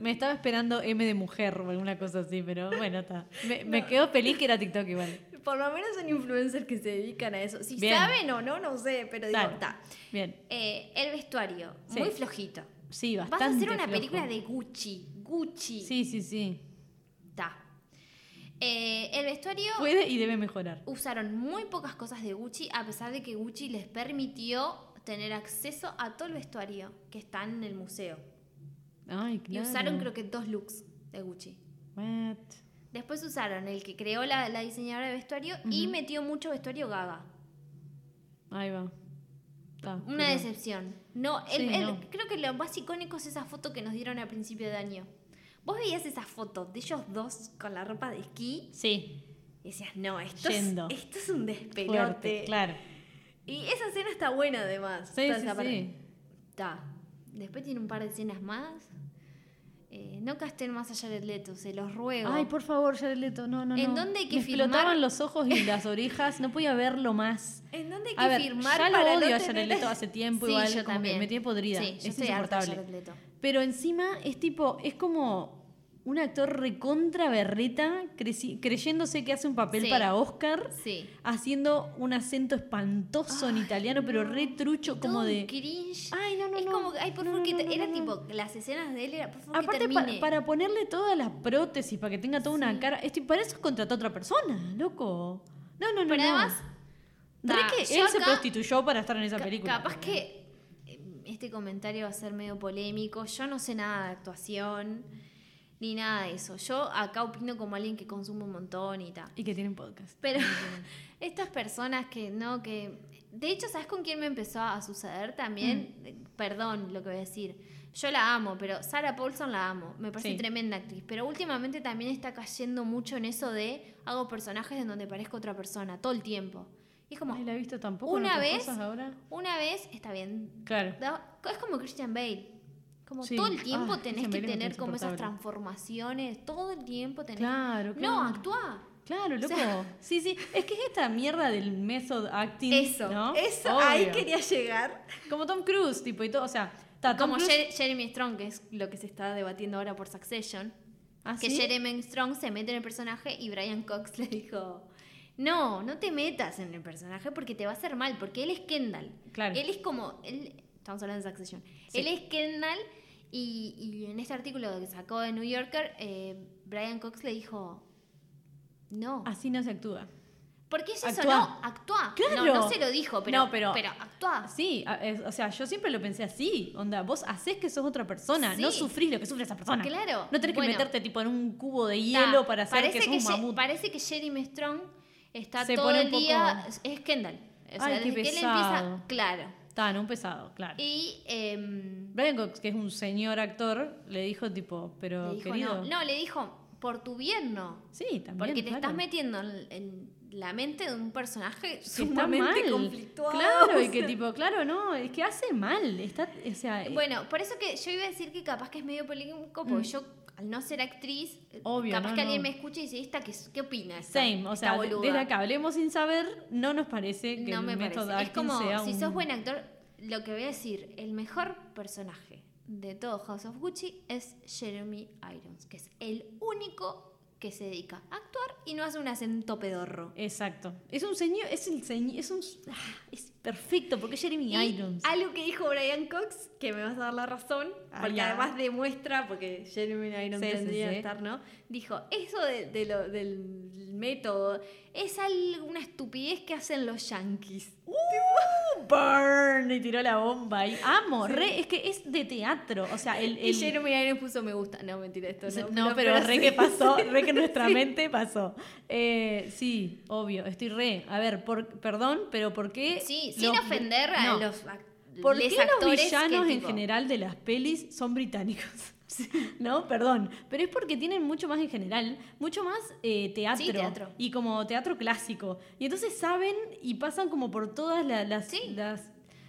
me estaba esperando M de mujer o alguna cosa así, pero bueno, está. Me, me quedó feliz que era TikTok igual. Por lo menos son influencers que se dedican a eso. Si Bien. saben o no, no sé, pero digo, Claro. está. Bien. Eh, el vestuario, Sí. muy flojito. Sí, Vas bastante. a hacer una flojo. película de Gucci. Gucci. Sí, sí, sí. Está. Eh, el vestuario Puede y debe mejorar. usaron muy pocas cosas de Gucci, a pesar de que Gucci les permitió tener acceso a todo el vestuario que está en el museo. Ay, claro. Y usaron creo que dos looks de Gucci. What? Después usaron el que creó la, la diseñadora de vestuario y metió mucho vestuario Gaga. Ahí va. Una decepción. No, el- Sí, el- no. creo que lo más icónico es esa foto que nos dieron al principio de año. Vos veías esa foto de ellos dos con la ropa de esquí Sí, y decías, no, esto, es, esto es un fuerte, despelote. claro. Y esa escena está buena además. Sí, sí, sí. Está. Después tiene un par de escenas más. Eh, no casten más a Jared Leto, se los ruego. Ay, por favor, Jared Leto, no, no, ¿En no. dónde hay que Me filmar? explotaban los ojos y las orejas, no podía verlo más. ¿En dónde hay que A ver, firmar ya lo para odio no a Jared tener- Leto hace *laughs* tiempo Sí, igual, yo como que también. me tiene podrida, Sí, yo es estoy insoportable. Jared Leto. Pero encima es tipo, es como un actor recontra berreta, creyéndose que hace un papel Sí. para Oscar, Sí. haciendo un acento espantoso en italiano, pero re trucho, como de... cringe. Ay, no, no, es no. como, que, ay, por favor, no, que no, era tipo, las escenas de él era, por favor, que Aparte, pa- termine. para ponerle todas las prótesis, para que tenga toda una cara, es tipo, para eso contrató a otra persona, loco. No, no, no. Pero no. además, Re ta, que él se prostituyó para estar en esa película. Capaz que eh, este comentario va a ser medio polémico. Yo no sé nada de actuación ni nada de eso. Yo acá opino como alguien que consume un montón y tal. Y que tienen podcast. Pero *laughs* estas personas que no, que. De hecho, ¿sabes con quién me empezó a suceder también? Mm. Eh, Perdón lo que voy a decir. Yo la amo, pero Sarah Paulson la amo. Me parece Sí. tremenda actriz. Pero últimamente también está cayendo mucho en eso de hago personajes en donde parezco otra persona todo el tiempo. Y es como, Ay, la he visto tampoco en una otras vez- cosas ahora. una vez está bien, Claro. Es como Christian Bale. Como Sí. todo el tiempo Ah, tenés que tener como esas transformaciones. Todo el tiempo tenés. Claro, No, claro. actúa. Claro, loco. sea- *laughs* sí, sí. Es que es esta mierda del method acting. Eso, ¿no? eso, ahí quería llegar. Como Tom Cruise, tipo, y todo. O sea, está Tom Como Cruise. Jeremy Strong, que es lo que se está debatiendo ahora por Succession. ¿Ah, que sí? Jeremy Strong se mete en el personaje y Brian Cox le dijo. No, no te metas en el personaje porque te va a hacer mal, porque él es Kendall. Claro. Él es como. Él, estamos hablando de Succession. Sí. Él es Kendall y, y en este artículo que sacó de New Yorker, eh, Brian Cox le dijo. No. Así no se actúa. Porque es eso, Actúa. no, actúa. Claro. No, no se lo dijo, pero, No, pero- pero actúa. Sí, o sea, yo siempre lo pensé así. Onda, vos hacés que sos otra persona, Sí. no sufrís lo que sufre esa persona. Claro. No tenés que meterte tipo en un cubo de hielo para hacer que sos un mamut. Parece que Jeremy Strong está Se todo pone el un día. Es es Kendall. O sea, Ay, qué desde que él empieza. Claro. Está, no un pesado, claro. Y em, Brian Cox, que es un señor actor, le dijo tipo, pero dijo querido. no. No, le dijo, por tu bien no. Sí, también. Porque te claro. estás metiendo en, en la mente de un personaje sumamente mal. conflictuado. Claro, y que *laughs* tipo, claro, no, es que hace mal. Está, o sea, eh, Bueno, por eso que yo iba a decir que capaz que es medio polémico, porque Mm. yo, al no ser actriz, Obvio, capaz no, que alguien me escuche y dice, ¿esta qué, qué opina? esta- same. O sea, boluda?". desde acá hablemos sin saber, no nos parece que no el me método parece. Es como, sea si un... sos buen actor, lo que voy a decir, el mejor personaje de todo House of Gucci es Jeremy Irons, que es el único que se dedica a actuar y no hace un acento pedorro. Exacto. Es un señor, es el señor, es un... ah, es perfecto, porque es Jeremy Y Irons. algo que dijo Brian Cox, que me vas a dar la razón, Ah, porque ya. además demuestra, porque Jeremy Irons Sí, sí, tendría sí. que estar, ¿no? Dijo, eso de, de lo- del método es al- una estupidez que hacen los yankees. Burn y tiró la bomba ahí. Amo, re, es que es de teatro. O sea, el. Y el- Jeremy Irons puso me gusta. No, mentira, esto Se- no. No, pero, re sí. que pasó, re que nuestra mente pasó. Eh, sí, obvio, estoy re. A ver, por, perdón, pero ¿por qué? Sí, sin ofender a no. los ¿Por qué los villanos en general de las pelis son británicos? ¿No? Perdón. Pero es porque tienen mucho más en general, mucho más eh, teatro, Sí, teatro. Y como teatro clásico. Y entonces saben y pasan como por todas la- las, Sí. las,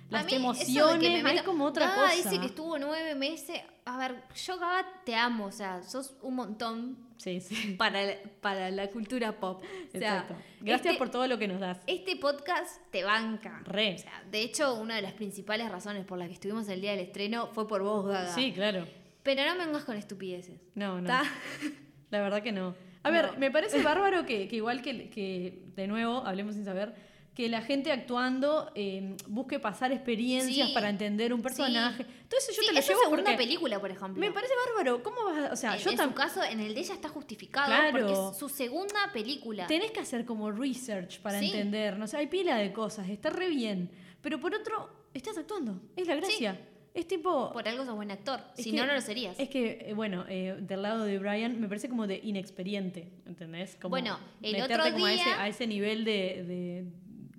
las mí que emociones. Hay meto- como otra Gaga cosa. dice que estuvo nueve meses. A ver, yo Gaga te amo, o sea, sos un montón Sí, sí. para, para la cultura pop. O sea, Exacto. Gracias este- por todo lo que nos das. Este podcast te banca. Re. O sea, de hecho, una de las principales razones por las que estuvimos el día del estreno fue por vos, Gaga. Sí, claro. Pero no me vengas con estupideces. No, no. ¿Está? *laughs* La verdad que no. A ver, No. me parece bárbaro que, que igual que, que, de nuevo, hablemos sin saber, que la gente actuando eh, busque pasar experiencias Sí. para entender un personaje. Todo eso yo Sí, te lo es su llevo porque película, por ejemplo. me parece bárbaro. ¿Cómo vas a...? O sea, en yo en su caso, en el de ella está justificado Claro. porque es su segunda película. tenés que hacer como research para Sí. entender. No sé, hay pila de cosas, está re bien. Pero por otro, estás actuando. Es la gracia. Es tipo... Por algo sos buen actor. Si que- no, no lo serías. Es que, eh, bueno, eh, del lado de Brian me parece como de inexperiente, ¿entendés? Como Bueno, el otro como a ese, día- a ese nivel de, de,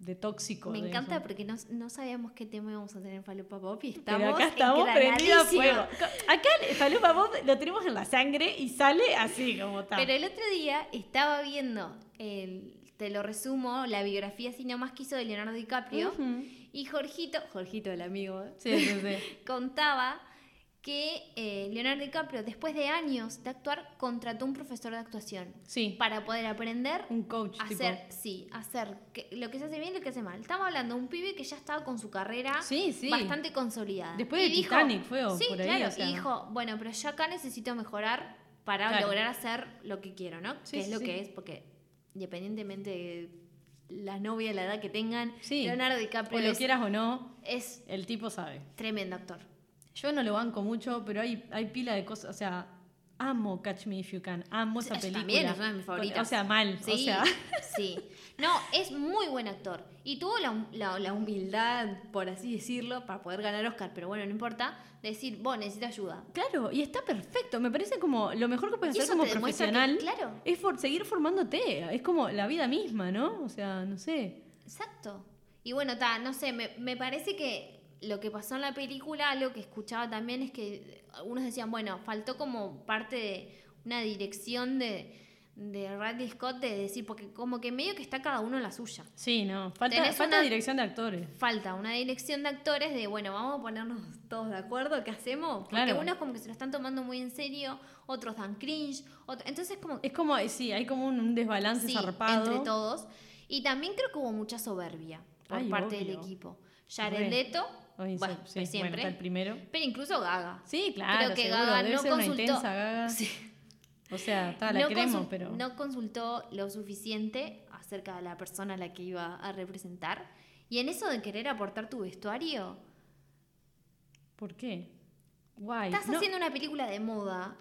de tóxico. Me de encanta eso. porque no, no sabíamos qué tema íbamos a tener en Falopa Pop y Pero estamos acá estamos prendidos a fuego. Acá el Falopa Bob lo tenemos en la sangre y sale así como está. Pero el otro día estaba viendo, el, te lo resumo, la biografía así nomás que hizo de Leonardo DiCaprio. Y Jorgito, Jorgito el amigo, ¿eh? Sí, sí, sí. *laughs* contaba que eh, Leonardo DiCaprio, después de años de actuar, contrató un profesor de actuación Sí, para poder aprender un coach tipo. hacer, sí, hacer que- lo que se hace bien y lo que se hace mal. Estamos hablando de un pibe que ya estaba con su carrera Sí, sí. bastante consolidada. Después Y de dijo- Titanic fue o Sí, por ahí, claro. o sea. Y dijo, bueno, pero yo acá necesito mejorar para Claro. lograr hacer lo que quiero, ¿no? Sí, que es lo que es, porque independientemente de la novia, la edad que tengan, Sí. Leonardo O DiCaprio lo es, quieras o no, es el tipo sabe. tremendo actor. Yo no lo banco mucho, pero hay, hay pila de cosas. O sea, amo Catch Me If You Can. Amo esa película. también, es una de mis favoritas. O sea, mal. Sí, O sea, *laughs* sí. No, es muy buen actor. Y tuvo la, la- la humildad, por así decirlo, para poder ganar Oscar, pero bueno, no importa, decir, vos necesito ayuda. claro, y está perfecto. Me parece como lo mejor que puedes hacer como demuestra que- profesional claro. es for- seguir formándote. Es como la vida misma, ¿no? O sea, no sé. Exacto. Y bueno, ta, no sé, me, me parece que lo que pasó en la película, algo que escuchaba también es que algunos decían, bueno, faltó como parte de una dirección de, de Radley Scott de decir, porque como que medio que está cada uno en la suya. Sí, no. Falta, una- dirección de actores. Falta una dirección de actores de, bueno, vamos a ponernos todos de acuerdo, ¿qué hacemos? Porque Claro. unos como que se lo están tomando muy en serio, otros dan cringe, otro- entonces como Es como, sí, hay como un, un desbalance sí, zarpado. entre todos. Y también creo que hubo mucha soberbia por Ay, parte del equipo. Jared. Leto, Bueno, sí, de bueno, siempre, el primero. pero incluso Gaga. Sí, claro, creo que seguro. Gaga Debe no ser una consultó. intensa Gaga. Sí. O sea, está, la no, queremos, pero... no consultó lo suficiente acerca de la persona a la que iba a representar. Y en eso de querer aportar tu vestuario, ¿Por qué? Guay. estás no- haciendo una película de moda.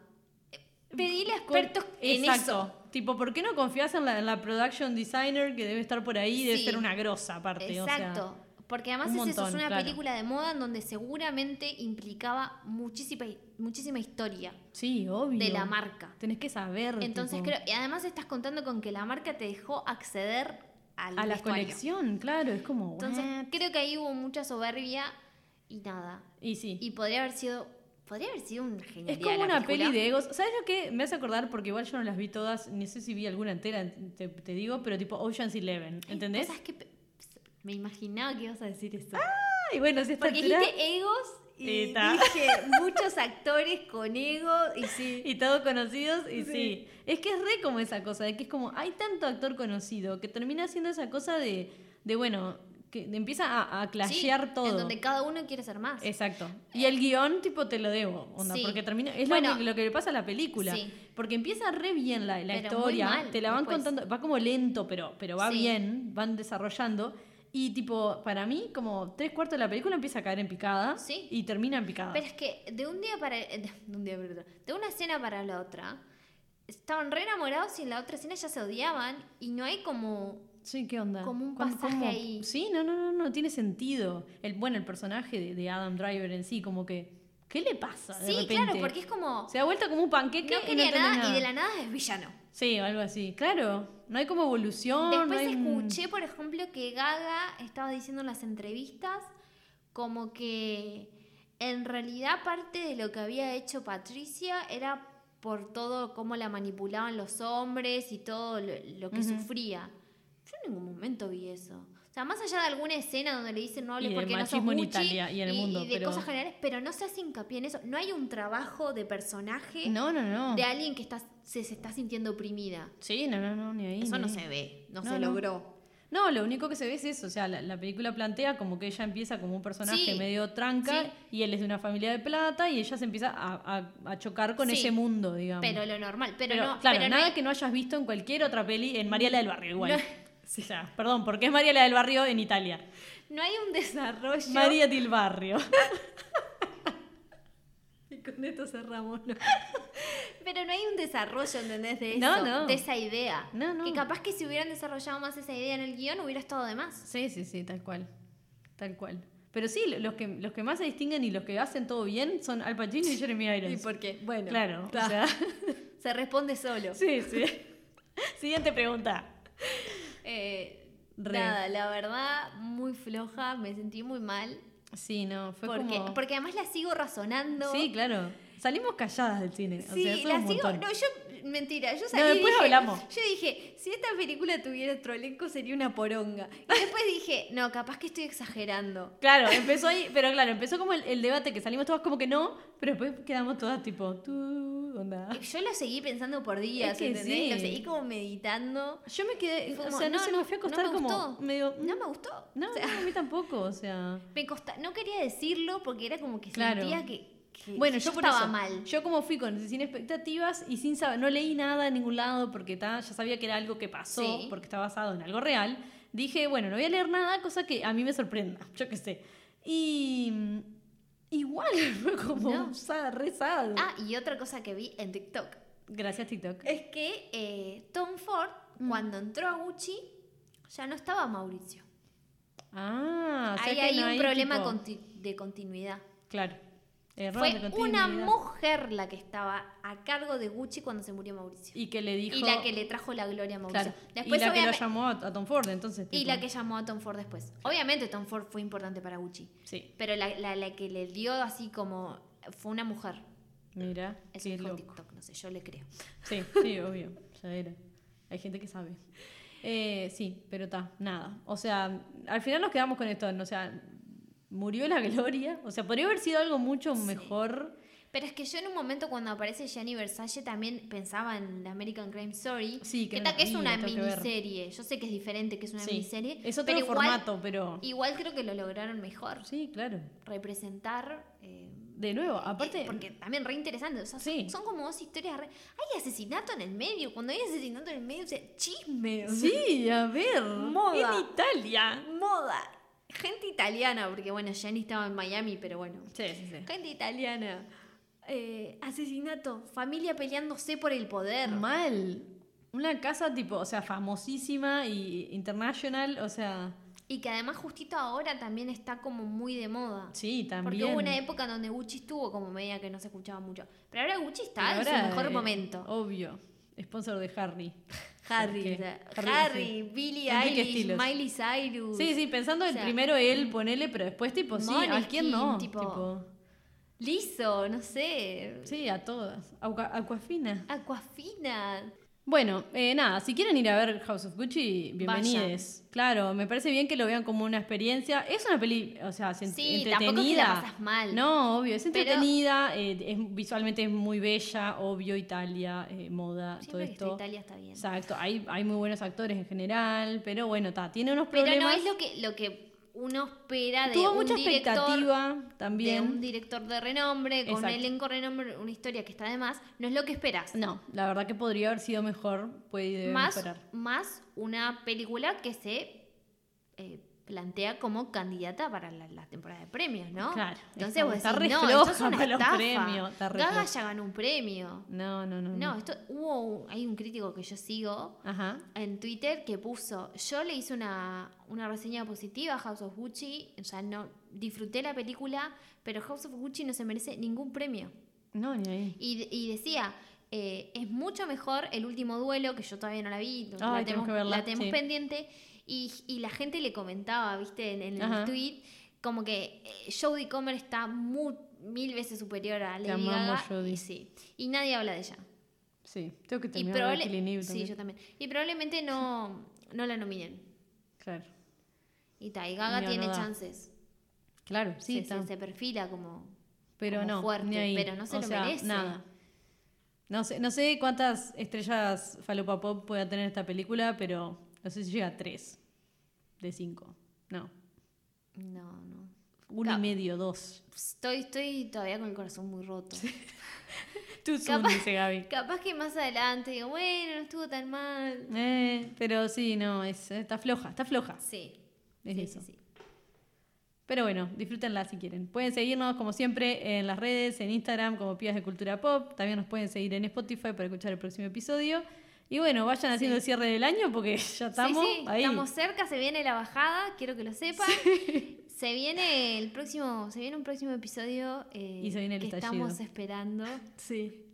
eh, Pedile a expertos en Exacto. eso. Tipo, ¿por qué no confías en la, en la production designer que debe estar por ahí? Debe Sí. ser una grosa aparte. o sea. Porque además es eso, es una claro. película de moda en donde seguramente implicaba muchísima, muchísima historia sí, obvio. de la marca. Tenés que saber. Entonces tipo, creo, y además estás contando con que la marca te dejó acceder al A la vestuario. colección, claro, es como. Entonces what? creo que ahí hubo mucha soberbia y nada. Y sí. Y podría haber sido, podría haber sido un genial. es como una peli de egos. ¿Sabes lo que me hace acordar? Porque igual yo no las vi todas, ni sé si vi alguna entera, te, te digo, pero tipo Ocean's Eleven, ¿entendés? ¿Sabes qué? Me imaginaba que ibas a decir eso. Ay, bueno, si esta Porque altura- dijiste egos y Y ta. dije muchos actores con ego y sí. *laughs* Y todos conocidos, y sí. Sí. Es que es re como esa cosa, de que es como, hay tanto actor conocido que termina haciendo esa cosa de, de bueno, que empieza a, a clashear Sí, todo. En donde cada uno quiere ser más. Exacto. Y el guion, tipo, te lo debo, onda, Sí. porque termina. Es Bueno, lo, que, lo que le pasa a la película. sí. Porque empieza re bien la, la historia, te la van después. contando, va como lento, pero, pero va bien, van desarrollando. Y tipo, para mí, como tres cuartos de la película empieza a caer en picada Sí. y termina en picada. Pero es que de un día para de un día para otro, de una escena para la otra, estaban re enamorados y en la otra escena ya se odiaban y no hay como Sí, ¿qué onda? Como un ¿Cuándo- pasaje ahí. Sí, no, no, no, no tiene sentido. El, bueno, el personaje de, de Adam Driver en sí, como que, ¿qué le pasa? De Sí, repente? claro, porque es como Se da vuelta como un panqueque no y quería nada, y de la nada es villano. Sí, o algo así. Claro, no hay como evolución. no Después hay escuché, por ejemplo, que Gaga estaba diciendo en las entrevistas como que en realidad parte de lo que había hecho Patricia era por todo cómo la manipulaban los hombres y todo lo, lo que sufría. Yo en ningún momento vi eso. O sea, más allá de alguna escena donde le dicen no hables Y de porque no sos en Italia y en el mundo, de pero- cosas generales, pero no se hace hincapié en eso. No hay un trabajo de personaje No, no, no. de alguien que está, se, se está sintiendo oprimida. Sí, no, no, no, ni ahí. Eso ni no ahí. se ve, no, No, se logró. No, lo único que se ve es eso. O sea, la, la película plantea como que ella empieza como un personaje Sí, medio tranca sí. y él es de una familia de plata y ella se empieza a, a- a chocar con Sí, ese mundo, digamos. Pero lo normal, pero, Pero, no. claro, pero no nada hay- que no hayas visto en cualquier otra peli en Mariela del Barrio igual. No. O sea, perdón, porque es Mariela del Barrio en Italia. No hay un desarrollo. María del Barrio. *laughs* y con esto cerramos. ¿no? *laughs* Pero no hay un desarrollo, ¿entendés? De eso, No, no. de esa idea. No, no. Que capaz que si hubieran desarrollado más esa idea en el guion hubiera estado de más. Sí, sí, sí, tal cual. Tal cual. Pero sí, los que, los que más se distinguen y los que hacen todo bien son Al Pacino y Jeremy Irons. qué? Bueno. Claro, o ta. sea, *laughs* Se responde solo. sí, sí. Siguiente pregunta. Eh, nada, la verdad, muy floja, me sentí muy mal. Sí, no, fue Porque, como... porque además la sigo razonando. Sí, claro. Salimos calladas del cine. o Sí, sea, eso es la un sigo. No, yo. Mentira, yo salí. No, después dije- hablamos. Yo dije, si esta película tuviera otro elenco sería una poronga. Y después dije, no, capaz que estoy exagerando. Claro, empezó ahí, pero claro, empezó como el, el debate que salimos todas como que no, pero después quedamos todas tipo, tú, onda. Yo lo seguí pensando por días, Es que ¿entendés? sí. Lo seguí como meditando. Yo me quedé, Fue o como, sea, no, no, se no, me fui a no acostar me como gustó. medio... No me gustó. No, O sea, no, a mí tampoco, o sea... *laughs* me costa, no quería decirlo porque era como que Claro. sentía que, que Bueno, yo, yo por estaba eso, mal. Yo como fui con sin expectativas y sin saber, no leí nada en ningún lado porque ta, ya sabía que era algo que pasó, Sí. porque está basado en algo real. Dije, bueno, no voy a leer nada, cosa que a mí me sorprenda, *laughs* yo qué sé. Y mm, igual *laughs* fue como No. sad, re sad. Ah, y otra cosa que vi en TikTok Gracias TikTok. es que eh, Tom Ford, Mm. cuando entró a Gucci, ya no estaba Mauricio. Ah, o sea Ahí que hay no un hay problema tipo- de continuidad. Claro. Fue una mujer la que estaba a cargo de Gucci cuando se murió Mauricio. Y que le dijo... Y la que le trajo la gloria a Mauricio. Claro. Después, y la que lo llamó a, Tom Ford, entonces. y tipo, la que llamó a Tom Ford después. Obviamente Tom Ford fue importante para Gucci. Sí, Pero la, la- la que le dio así como... Fue una mujer. mira, en loco. TikTok, no sé, yo le creo. Sí, sí, *laughs* obvio. Ya era. Hay gente que sabe. Eh, sí, pero está, nada. O sea, al final nos quedamos con esto. O sea, murió la *laughs* gloria. O sea, podría haber sido algo mucho mejor. Pero es que yo en un momento cuando aparece Gianni Versace también pensaba en la American Crime Story. Sí, que que, no que es una miniserie. Yo sé que es diferente, que es una Sí. miniserie. Es otro pero igual- formato, pero. Igual creo que lo lograron mejor. Sí, claro. Representar. eh, De nuevo, aparte. eh, porque también re interesante. O sea, son- como dos historias. re- Hay asesinato en el medio. Cuando hay asesinato en el medio, o sea, chisme. o sea, Sí, a ver. Moda. En Italia. Moda. Gente italiana, porque bueno, Gianni estaba en Miami, pero bueno. Sí, sí, sí. Gente italiana. Eh, asesinato. Familia peleándose por el poder. Mal. Una casa tipo, o sea, famosísima y international, o sea, Y que además justito ahora también está como muy de moda. sí, Porque también. hubo una época donde Gucci estuvo como media que no se escuchaba mucho. Pero ahora Gucci está Pero en su ahora, mejor eh, momento. Obvio. Sponsor de Harry. Harry, ¿Qué? o sea, Harry, Harry, sí. Billie Eilish. Miley Cyrus. Sí, sí, pensando el O sea, primero él, ponele, pero después tipo, sí, ¿a quién no? tipo- Tipo, Liso, no sé. sí, a todas. Aqua- Aquafina. Aquafina. Bueno, eh, nada, si quieren ir a ver House of Gucci, bienvenidos. Claro, me parece bien que lo vean como una experiencia. Es una peli, o sea, Sí, entretenida. tampoco es que la pasas mal. No, obvio, es Pero- entretenida, eh, es, visualmente es muy bella, obvio, Italia, eh, moda, todo está esto. Italia está bien. Exacto, hay, hay muy buenos actores en general, pero bueno, está, tiene unos Pero problemas. no es lo que, lo que uno espera de Tuvo un mucha director, expectativa de también. un director de renombre, con un Exacto. elenco de renombre, una historia que está de más. No es lo que esperas. No, la verdad que podría haber sido mejor, puede más, mejorar. más una película que se eh, plantea como candidata para la, la temporada de premios, ¿no? Claro, Entonces vos está decís, no, esto es una estafa. premios, Gaga ya ganó un premio. No, no, no. No, esto hubo un- hay un crítico que yo sigo Ajá. en Twitter que puso, yo le hice una, una reseña positiva a House of Gucci, o sea, no disfruté la película, pero House of Gucci no se merece ningún premio. No, ni ahí. Y, y decía, eh, es mucho mejor el último duelo, que yo todavía no la vi, la Ay, tenemos tenemos, que verla, la tenemos sí. pendiente, y, y la gente le comentaba, viste, en, el tweet, como que eh, Jodie Comer está mu- mil veces superior a Lady Gaga. Jodie. Y, sí, y nadie habla de ella. Sí, tengo que Y, terminar de probable- ver Killing Eve sí, también. yo también. y probablemente no, *laughs* no la nominen. Claro. Y, ta, y Gaga tiene no chances. Claro, sí, se, se- se perfila como... pero como no, fuerte, ni ahí. pero no se O lo sea, merece. Nada. No sé, no sé cuántas estrellas falopa pop pueda tener esta película, pero no sé si llega a tres de cinco. No. No, no. Uno y medio, dos. Estoy, estoy todavía con el corazón muy roto. *laughs* Tú Capaz- dice Gaby. Capaz que más adelante digo, bueno, no estuvo tan mal. Eh, pero sí, no, es, está floja, está floja. Sí. Es sí, eso. sí, sí. Pero bueno, disfrútenla si quieren. Pueden seguirnos como siempre en las redes, en Instagram como Pibas de Cultura Pop. También nos pueden seguir en Spotify para escuchar el próximo episodio. Y bueno, vayan haciendo el cierre del año porque *laughs* ya estamos sí, sí, ahí. estamos cerca, se viene la bajada, quiero que lo sepan. Se viene el próximo, se viene un próximo episodio eh, Y se viene el que estallido. estamos esperando. Sí.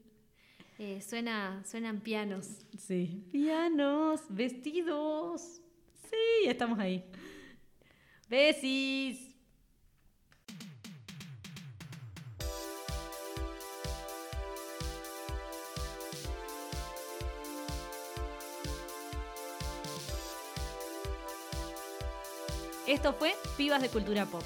Eh, suena, suenan pianos. Sí. Pianos, vestidos. Sí, estamos ahí. Besis. Esto fue Pibas de Cultura Pop.